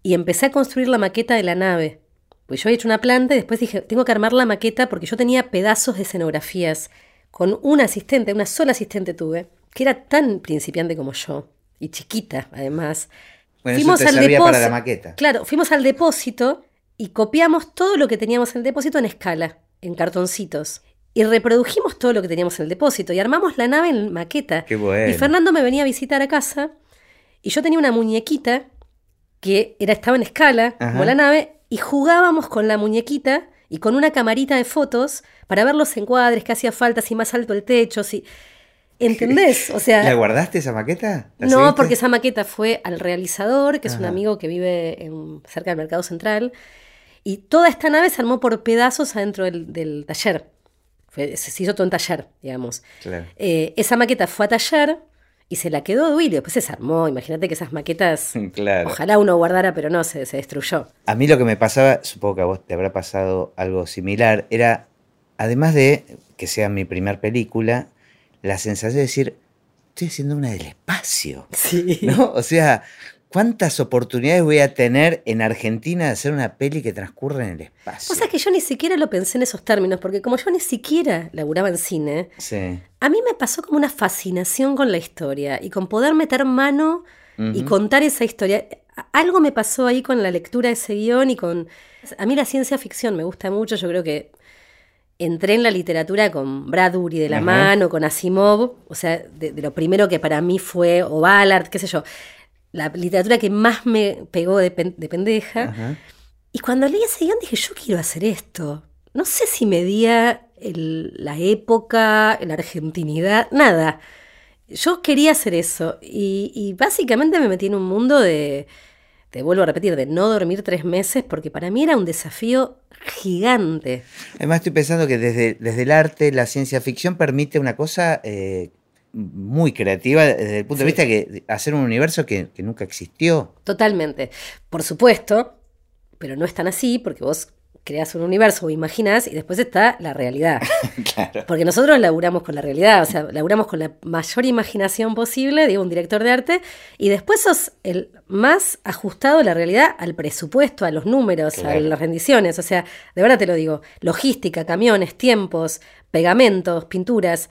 y empecé a construir la maqueta de la nave. Pues yo había hecho una planta y después dije, tengo que armar la maqueta porque yo tenía pedazos de escenografías con una asistente, una sola asistente tuve, que era tan principiante como yo, y chiquita además. Bueno, fuimos eso te al depósito. para la maqueta. Claro, fuimos al depósito y copiamos todo lo que teníamos en el depósito en escala, en cartoncitos. Y reprodujimos todo lo que teníamos en el depósito y armamos la nave en maqueta. Qué bueno. Y Fernando me venía a visitar a casa y yo tenía una muñequita que era, estaba en escala, como la nave, y jugábamos con la muñequita y con una camarita de fotos para ver los encuadres, que hacía falta, si más alto el techo, si... ¿Entendés? O sea, ¿La guardaste esa maqueta? no, porque esa maqueta fue al realizador, que es un amigo que vive en, cerca del Mercado Central, y toda esta nave se armó por pedazos adentro del, taller. Fue, se hizo todo en taller, digamos. Eh, esa maqueta fue a taller y se la quedó Duilio. Después se desarmó. Imagínate que esas maquetas, ojalá uno guardara, pero no, se, se destruyó. A mí lo que me pasaba, supongo que a vos te habrá pasado algo similar, era, además de que sea mi primer película, la sensación de decir, estoy haciendo una del espacio. Sí. ¿No? O sea, ¿Cuántas oportunidades voy a tener en Argentina de hacer una peli que transcurre en el espacio? O sea que yo ni siquiera lo pensé en esos términos, porque como yo ni siquiera laburaba en cine, a mí me pasó como una fascinación con la historia y con poder meter mano y contar esa historia. Algo me pasó ahí con la lectura de ese guion y con... A mí la ciencia ficción me gusta mucho, yo creo que entré en la literatura con Bradbury de la mano, con Asimov, o sea, de, de, lo primero que para mí fue, o Ballard, qué sé yo la literatura que más me pegó de, pendeja. Y cuando leí ese guion dije, yo quiero hacer esto. No sé si medía la época, la argentinidad, nada. Yo quería hacer eso. Y, básicamente me metí en un mundo de, te vuelvo a repetir, de no dormir tres meses, porque para mí era un desafío gigante. Además estoy pensando que desde, desde el arte, la ciencia ficción permite una cosa eh, muy creativa desde el punto de vista de hacer un universo que, nunca existió. Totalmente. Por supuesto, pero no es tan así porque vos creas un universo o imaginas y después está la realidad. Porque nosotros laburamos con la realidad, o sea, laburamos con la mayor imaginación posible, digo, un director de arte, y después sos el más ajustado a la realidad, al presupuesto, a los números, a las rendiciones. O sea, de verdad te lo digo, logística, camiones, tiempos, pegamentos, pinturas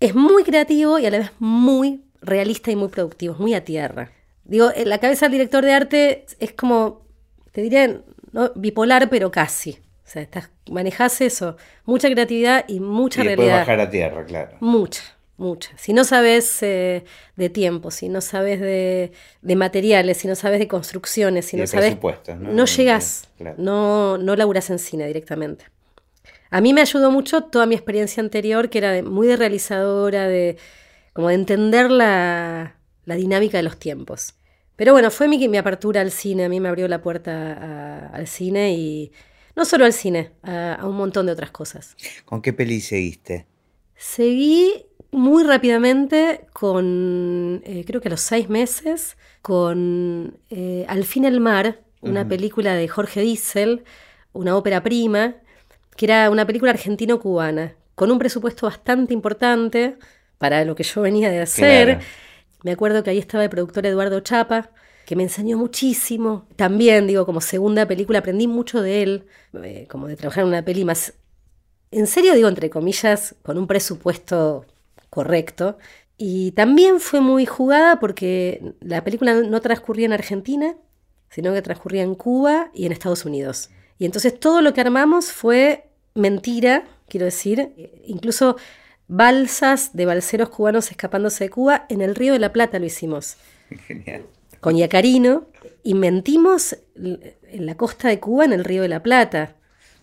es muy creativo y a la vez muy realista y muy productivo, es muy a tierra. Digo, en la cabeza del director de arte es como, te diré, ¿no? bipolar, pero casi. O sea, estás, manejas eso, mucha creatividad y mucha y realidad. bajar a tierra, claro. Mucha, mucha. Si no sabes eh, de tiempo, si no sabes de, materiales, si no sabes de construcciones, si no sabes. ¿no? no llegas, no, no laburas en cine directamente. A mí me ayudó mucho toda mi experiencia anterior, que era muy de realizadora, de como de entender la, dinámica de los tiempos. Pero bueno, fue mi, mi apertura al cine, a mí me abrió la puerta al cine y no solo al cine, a, un montón de otras cosas. ¿Con qué peli seguiste? Seguí muy rápidamente con, eh, creo que a los seis meses, con eh, Al fin el mar, una película de Jorge Diesel, una ópera prima, que era una película argentino-cubana, con un presupuesto bastante importante para lo que yo venía de hacer. Me acuerdo que ahí estaba el productor Eduardo Chapa, que me enseñó muchísimo. También, digo, como segunda película aprendí mucho de él, eh, como de trabajar en una peli más, en serio digo, entre comillas, con un presupuesto correcto. Y también fue muy jugada porque la película no transcurría en Argentina, sino que transcurría en Cuba y en Estados Unidos. Y entonces todo lo que armamos fue mentira, quiero decir, incluso balsas de balseros cubanos escapándose de Cuba, en el Río de la Plata lo hicimos. Genial. Con Yacarino, y mentimos en la costa de Cuba, en el Río de la Plata.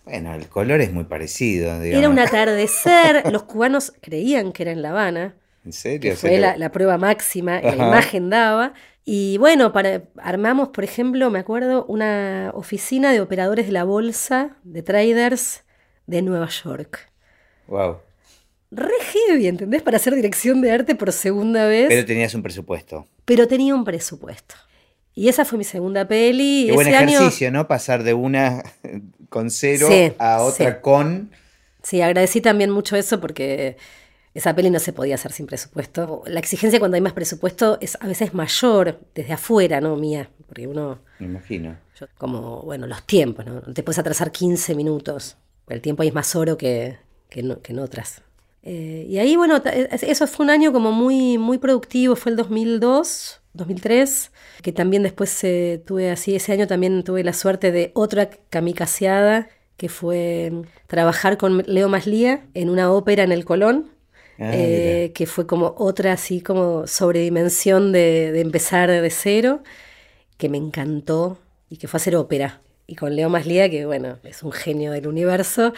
Bueno, el color es muy parecido. Era un atardecer, los cubanos creían que era en La Habana. ¿En serio? fue la, prueba máxima, la imagen daba. Y bueno, para, armamos, por ejemplo, me acuerdo, una oficina de operadores de la bolsa, de traders de Nueva York. Wow. Re heavy, ¿entendés? Para hacer dirección de arte por segunda vez. Pero tenías un presupuesto. Pero tenía un presupuesto. Y esa fue mi segunda peli. Qué buen ejercicio, ¿no? Pasar de una con cero a otra con. Sí, agradecí también mucho eso porque esa peli no se podía hacer sin presupuesto. La exigencia cuando hay más presupuesto es a veces mayor desde afuera, ¿no? Mía. Porque uno. Me imagino. como, bueno, los tiempos, ¿no? Te puedes atrasar 15 minutos. El tiempo ahí es más oro que, que, en otras. Eh, y ahí, bueno, eso fue un año como muy, muy productivo, fue el 2002, 2003, que también después eh, tuve así, ese año también tuve la suerte de otra kamikazeada, que fue trabajar con Leo Maslía en una ópera en el Colón, ah, eh, que fue como otra así como sobredimensión de, de empezar de cero, que me encantó y que fue hacer ópera y con Leo Maslía, que bueno, es un genio del universo,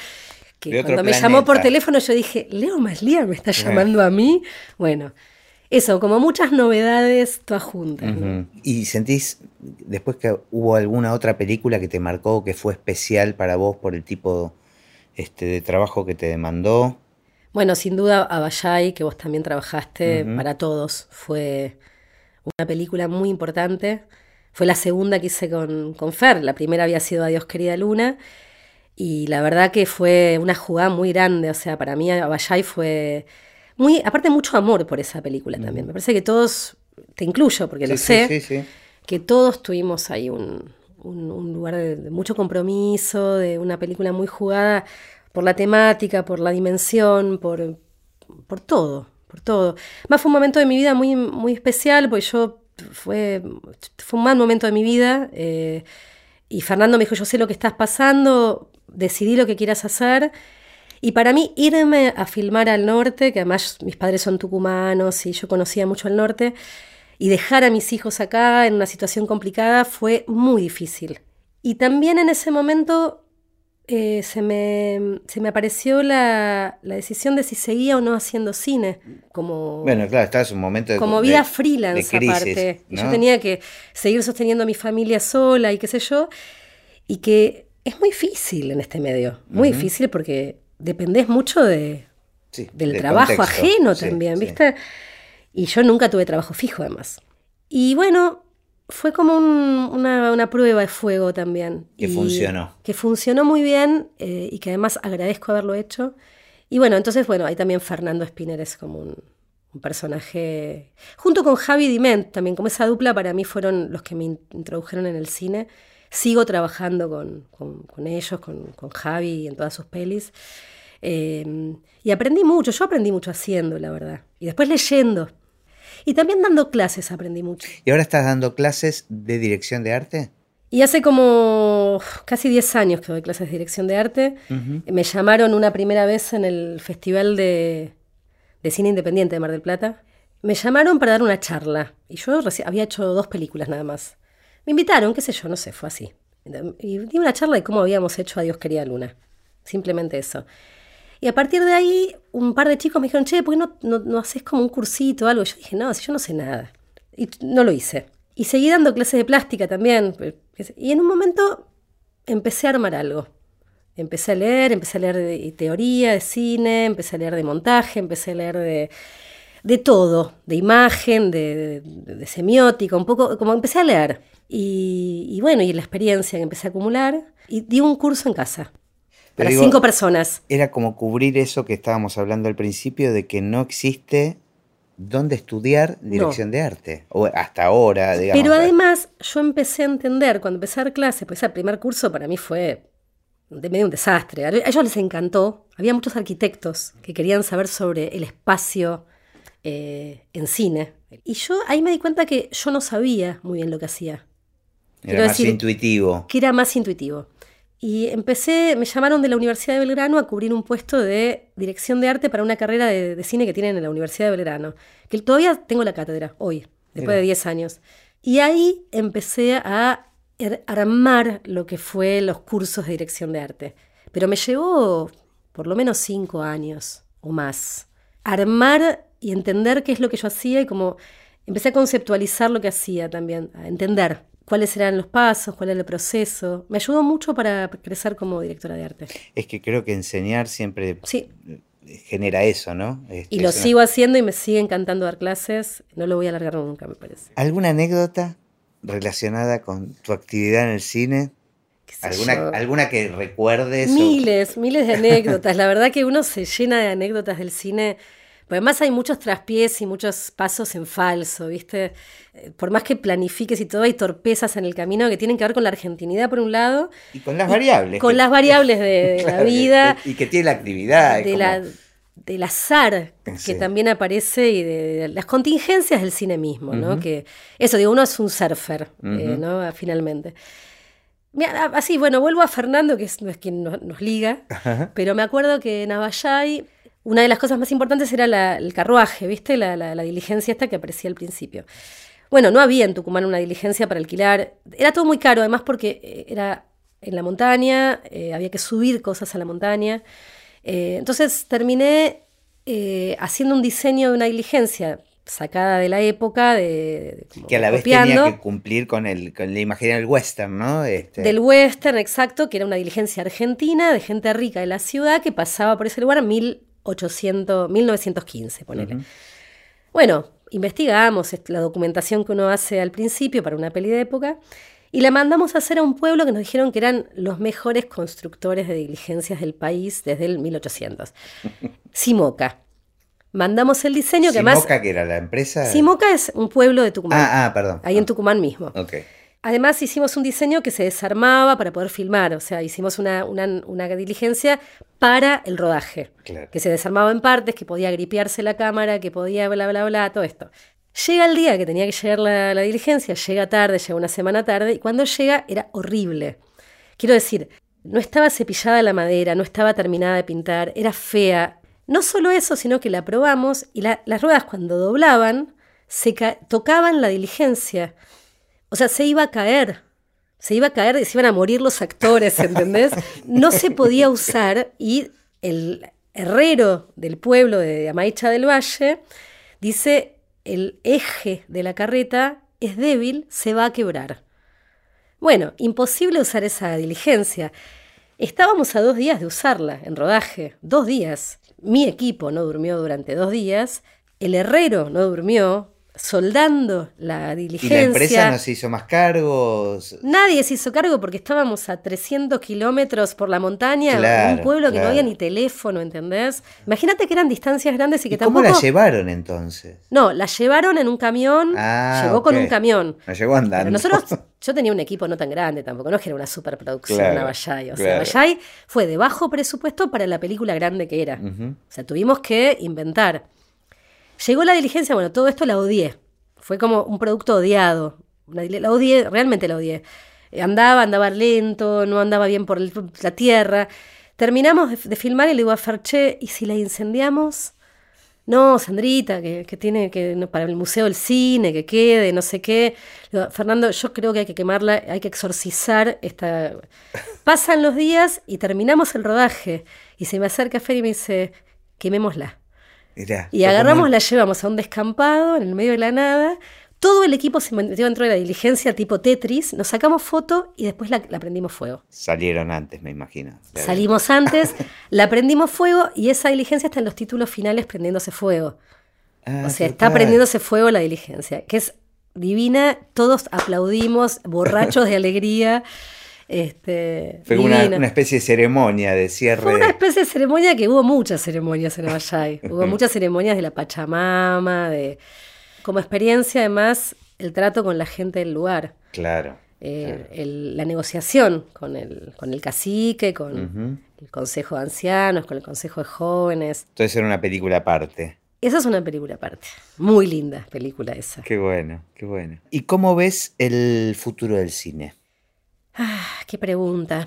que cuando me llamó por teléfono yo dije, Leo Maslía me está llamando a mí. Bueno, eso, como muchas novedades todas juntas. ¿Y sentís después que hubo alguna otra película que te marcó, que fue especial para vos por el tipo este, de trabajo que te demandó? Bueno, sin duda, Abayay, que vos también trabajaste para todos, fue una película muy importante. Fue la segunda que hice con, con Fer. La primera había sido Adiós, querida Luna. Y la verdad que fue una jugada muy grande. O sea, para mí Abayay fue muy, aparte mucho amor por esa película también. Me parece que todos, te incluyo porque lo sé, que todos tuvimos ahí un, lugar de, mucho compromiso, de una película muy jugada por la temática, por la dimensión, por, por todo, por todo. Más fue un momento de mi vida muy, muy especial, porque yo fue, fue un mal momento de mi vida. Eh, y Fernando me dijo, yo sé lo que estás pasando, decidí lo que quieras hacer. Y para mí irme a filmar al norte, que además mis padres son tucumanos y yo conocía mucho el norte, y dejar a mis hijos acá en una situación complicada fue muy difícil. Y también en ese momento eh, se, me, se, me, apareció la, la, decisión de si seguía o no haciendo cine. Como, bueno, claro, estaba en un momento de Como vida freelance aparte. Yo tenía que seguir sosteniendo a mi familia sola y qué sé yo. Y que es muy difícil en este medio. Muy difícil porque dependés mucho de, del, trabajo ajeno también, ¿viste? Y yo nunca tuve trabajo fijo además. Y bueno, fue como una, prueba de fuego también. Que funcionó. Que funcionó muy bien eh, y que además agradezco haberlo hecho. Y bueno, entonces, bueno, ahí también Fernando Spinner es como un, personaje, junto con Javi Diment, también como esa dupla para mí fueron los que me introdujeron en el cine. Sigo trabajando con, ellos, con, con, Javi en todas sus pelis. Em, y aprendí mucho, yo aprendí mucho haciendo, la verdad. Y después leyendo. Y también dando clases aprendí mucho. ¿Y ahora estás dando clases de dirección de arte? Y hace como casi 10 años que doy clases de dirección de arte. Me llamaron una primera vez en el Festival de, de, Cine Independiente de Mar del Plata. Me llamaron para dar una charla. Y yo había hecho dos películas nada más. Me invitaron, qué sé yo, no sé, fue así. Y di una charla de cómo habíamos hecho Adiós querida Luna. Simplemente eso. Y a partir de ahí, un par de chicos me dijeron, che, ¿por qué no, no, haces como un cursito o algo? yo dije, no, si yo no sé nada. Y no lo hice. Y seguí dando clases de plástica también. Y en un momento empecé a armar algo. Empecé a leer, empecé a leer de teoría, de cine, empecé a leer de montaje, empecé a leer de, de todo, de imagen, de, de, semiótica, un poco, como empecé a leer. Y, y, bueno, y la experiencia que empecé a acumular, y di un curso en casa. Para cinco personas. Era como cubrir eso que estábamos hablando al principio, de que no existe dónde estudiar dirección de arte, o hasta ahora, digamos. Pero además yo empecé a entender, cuando empecé a dar clases, pues el primer curso para mí fue de medio un desastre. A ellos les encantó. Había muchos arquitectos que querían saber sobre el espacio eh, en cine. Y yo ahí me di cuenta que yo no sabía muy bien lo que hacía. Era más intuitivo. Que era más intuitivo. Y empecé, me llamaron de la Universidad de Belgrano a cubrir un puesto de dirección de arte para una carrera de, cine que tienen en la Universidad de Belgrano. Que todavía tengo la cátedra, hoy, después de 10 años. Y ahí empecé a armar lo que fue los cursos de dirección de arte. Pero me llevó por lo menos 5 años o más. Armar y entender qué es lo que yo hacía y como empecé a conceptualizar lo que hacía también, a entender cuáles eran los pasos, cuál era el proceso. Me ayudó mucho para crecer como directora de arte. Es que creo que enseñar siempre genera eso, ¿no? Este, y lo sigo haciendo y me sigue encantando dar clases. No lo voy a alargar nunca, me parece. ¿Alguna anécdota relacionada con tu actividad en el cine? ¿Alguna, ¿Alguna que recuerdes? Miles, miles de anécdotas. La verdad que uno se llena de anécdotas del cine además hay muchos traspiés y muchos pasos en falso, ¿viste? Eh, por más que planifiques y todo, hay torpezas en el camino que tienen que ver con la argentinidad por un lado. Y con las variables. Con las variables de, la vida. Y que tiene la actividad. De la, del azar que también aparece y de, las contingencias del cine mismo, ¿no? Que eso, digo, uno es un surfer, eh, ¿no? Finalmente. así, bueno, vuelvo a Fernando, que es, no es quien nos, liga, pero me acuerdo que en Abayay una de las cosas más importantes era el carruaje, ¿viste? La, diligencia esta que aparecía al principio. Bueno, no había en Tucumán una diligencia para alquilar. Era todo muy caro, además porque eh, era en la montaña, eh, había que subir cosas a la montaña. Eh, entonces terminé haciendo un diseño de una diligencia sacada de la época de, que a la vez tenía que cumplir con el con la imagen del western no este. del western exacto que era una diligencia argentina de gente rica de la ciudad que pasaba por ese lugar mil 1800, 1915, ponele. Bueno, investigamos la documentación que uno hace al principio para una peli de época y la mandamos a hacer a un pueblo que nos dijeron que eran los mejores constructores de diligencias del país desde el 1800. Simoca. Mandamos el diseño que además... ¿Simoca que era la empresa? Simoca es un pueblo de Tucumán. Ah, ah perdón. Ahí en Tucumán mismo. Ok. Además hicimos un diseño que se desarmaba para poder filmar, o sea, hicimos una, diligencia para el rodaje, que se desarmaba en partes, que podía gripearse la cámara, que podía bla, bla, bla, todo esto. Llega el día que tenía que llegar la, la diligencia, llega tarde, llega una semana tarde, y cuando llega era horrible. Quiero decir, no estaba cepillada la madera, no estaba terminada de pintar, era fea. No solo eso, sino que la probamos y las ruedas cuando doblaban se tocaban la diligencia. O sea, se iba a caer. Se iba a caer y se iban a morir los actores, ¿entendés? No se podía usar y el herrero del pueblo de Amaicha del Valle dice, el eje de la carreta es débil, se va a quebrar. Bueno, imposible usar esa diligencia. Estábamos a dos días de usarla en rodaje, dos días. Mi equipo no durmió durante dos días, el herrero no durmió, soldando la diligencia. ¿Y la empresa no se hizo más cargos? Nadie se hizo cargo porque estábamos a 300 kilómetros por la montaña, en un pueblo que no había ni teléfono, ¿entendés? Imagínate que eran distancias grandes y que tampoco... ¿Cómo la llevaron entonces? No, la llevaron en un camión, ah, llegó con un camión. La llevó andando. nosotros, yo tenía un equipo no tan grande tampoco, no es que era una superproducción a Bayay. O sea, Bayay fue de bajo presupuesto para la película grande que era. O sea, tuvimos que inventar. Llegó la diligencia, bueno, todo esto la odié. Fue como un producto odiado. La odié, realmente la odié. Andaba, andaba lento, no andaba bien por la tierra. Terminamos de, filmar y le digo a Ferché, ¿y si la incendiamos? No, Sandrita, que, tiene que para el Museo del Cine, que quede, no sé qué. Fernando, yo creo que hay que quemarla, hay que exorcizar esta. Pasan los días y terminamos el rodaje. Y se me acerca Fer y me dice, quemémosla y agarramos, la llevamos a un descampado en el medio de la nada. Todo el equipo se metió dentro de la diligencia tipo Tetris, nos sacamos foto y después la, prendimos fuego. Salieron antes, me imagino. Salimos antes, la prendimos fuego y esa diligencia está en los títulos finales prendiéndose fuego. Ah, o sea, está prendiéndose fuego la diligencia, que es divina, todos aplaudimos, borrachos de alegría. Este, Fue una, especie de ceremonia de cierre. Fue una especie de ceremonia que hubo muchas ceremonias en Abayay. hubo muchas ceremonias de la Pachamama, de como experiencia además el trato con la gente del lugar. Claro. Eh, la negociación con el, con el cacique, con el consejo de ancianos, con el consejo de jóvenes. Entonces era una película aparte. Esa es una película aparte. Muy linda película esa. Qué bueno, qué bueno. ¿Y cómo ves el futuro del cine? Ah, qué pregunta.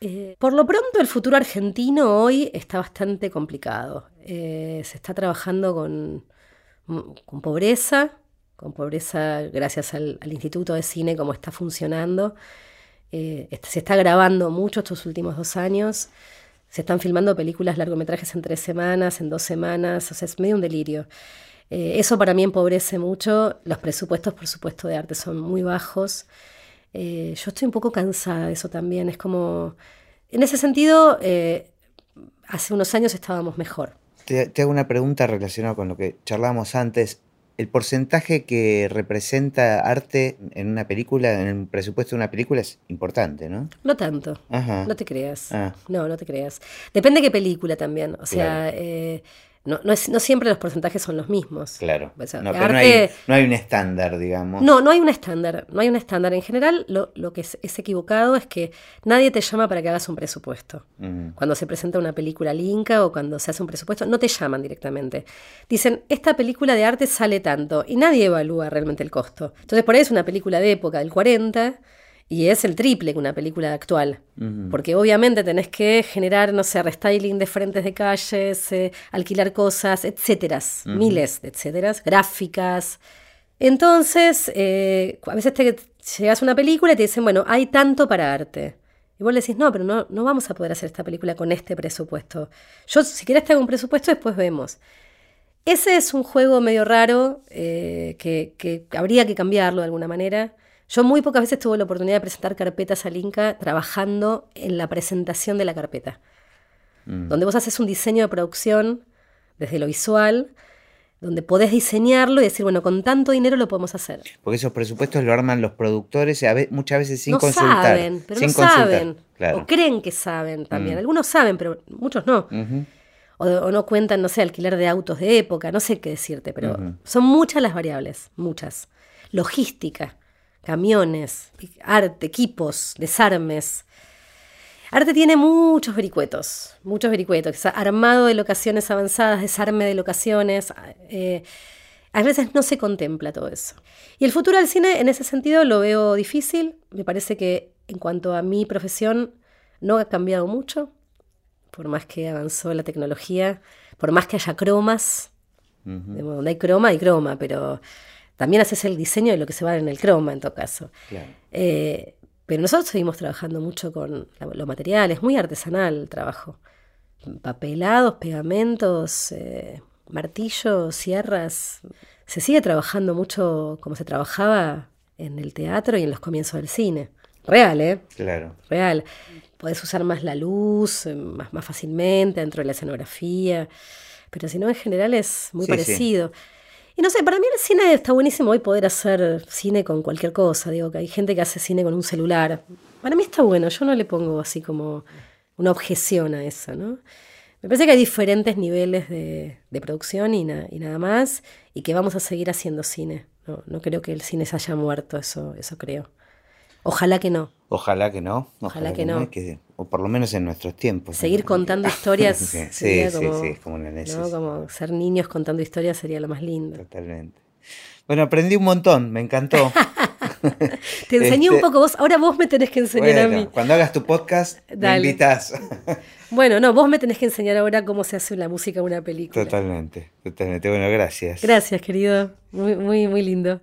Eh, por lo pronto, el futuro argentino hoy está bastante complicado. Eh, se está trabajando con, con, pobreza, con pobreza gracias al, Instituto de Cine, como está funcionando. Eh, se está grabando mucho estos últimos dos años. Se están filmando películas, largometrajes en tres semanas, en dos semanas. O sea, es medio un delirio. eso para mí empobrece mucho. Los presupuestos, por supuesto, de arte son muy bajos. Eh, yo estoy un poco cansada de eso también. Es como, en ese sentido, eh, hace unos años estábamos mejor. Te, hago una pregunta relacionada con lo que charlábamos antes. ¿El porcentaje que representa arte en una película, en el presupuesto de una película, es importante, ¿no? No tanto. No te creas. Ah. No, no te creas. Depende de qué película también. O sea, eh, no, no, es, no, siempre los porcentajes son los mismos. Claro. no, pero no, hay, no, hay, un estándar, digamos. No, no hay un estándar. No hay un estándar. En general, lo, lo que es, equivocado es que nadie te llama para que hagas un presupuesto. Cuando se presenta una película linka o cuando se hace un presupuesto, no te llaman directamente. Dicen, esta película de arte sale tanto. Y nadie evalúa realmente el costo. Entonces, por ahí es una película de época del 40 y es el triple que una película actual. Porque obviamente tenés que generar, no sé, restyling de frentes de calles, eh, alquilar cosas, etcétera. Miles de etcéteras, gráficas. Entonces, eh, a veces te llegas a una película y te dicen, bueno, hay tanto para arte. Y vos le decís, no, pero no, no vamos a poder hacer esta película con este presupuesto. Yo, si quieres, te hago un presupuesto, después vemos. Ese es un juego medio raro eh, que, que habría que cambiarlo de alguna manera. Yo muy pocas veces tuve la oportunidad de presentar carpetas al Inca trabajando en la presentación de la carpeta. Mm. donde vos haces un diseño de producción desde lo visual, donde podés diseñarlo y decir, bueno, con tanto dinero lo podemos hacer. Porque esos presupuestos lo arman los productores muchas veces sin no consultar. saben, pero sin no consultar, saben. Claro. O creen que saben también. Mm. Algunos saben, pero muchos no. O, o no cuentan, no sé, alquiler de autos de época, no sé qué decirte, pero son muchas las variables, muchas. Logística, camiones, arte, equipos, desarmes. Arte tiene muchos vericuetos, muchos vericuetos. Armado de locaciones avanzadas, desarme de locaciones. eh, a veces no se contempla todo eso. Y el futuro del cine, en ese sentido, lo veo difícil. Me parece que en cuanto a mi profesión, no ha cambiado mucho por más que avanzó la tecnología, por más que haya cromas, Ujú. de- donde hay croma, hay croma, pero también haces el diseño de lo que se va en el croma, en todo caso. Claro. Eh, pero nosotros seguimos trabajando mucho con la- los materiales, muy artesanal el trabajo. Papelados, pegamentos, eh, martillos, sierras. Se sigue trabajando mucho como se trabajaba en el teatro y en los comienzos del cine. Real, ¿eh? Claro. real. Podés usar más la luz, eh, más, más fácilmente dentro de la escenografía, pero si no, en general es muy Sí, sí. Y no sé, para mí el cine está buenísimo hoy poder hacer cine con cualquier cosa. Digo, que hay gente que hace cine con un celular. Para mí está bueno, yo no le pongo así como una objeción a eso, ¿no? Me parece que hay diferentes niveles de, producción y, y nada más, y que vamos a seguir haciendo cine. No, no creo que el cine se haya muerto, eso, eso creo. Ojalá que no. Ojalá que no. Ojalá que no. que- o por lo menos en nuestros tiempos. Seguir ¿no? contando historias Sí, sería sí, como, sí, es como una ¿no? como ser niños contando historias sería lo más lindo. Totalmente. Bueno, aprendí un montón, me encantó. Te enseñé un Este, poco vos, ahora vos me tenés que enseñar a mí. cuando hagas tu podcast, me Dale. invitas. Bueno, no, vos me tenés que enseñar ahora cómo se hace la música en una película. totalmente, totalmente. Bueno, gracias. Gracias, querido. Muy, muy, muy lindo.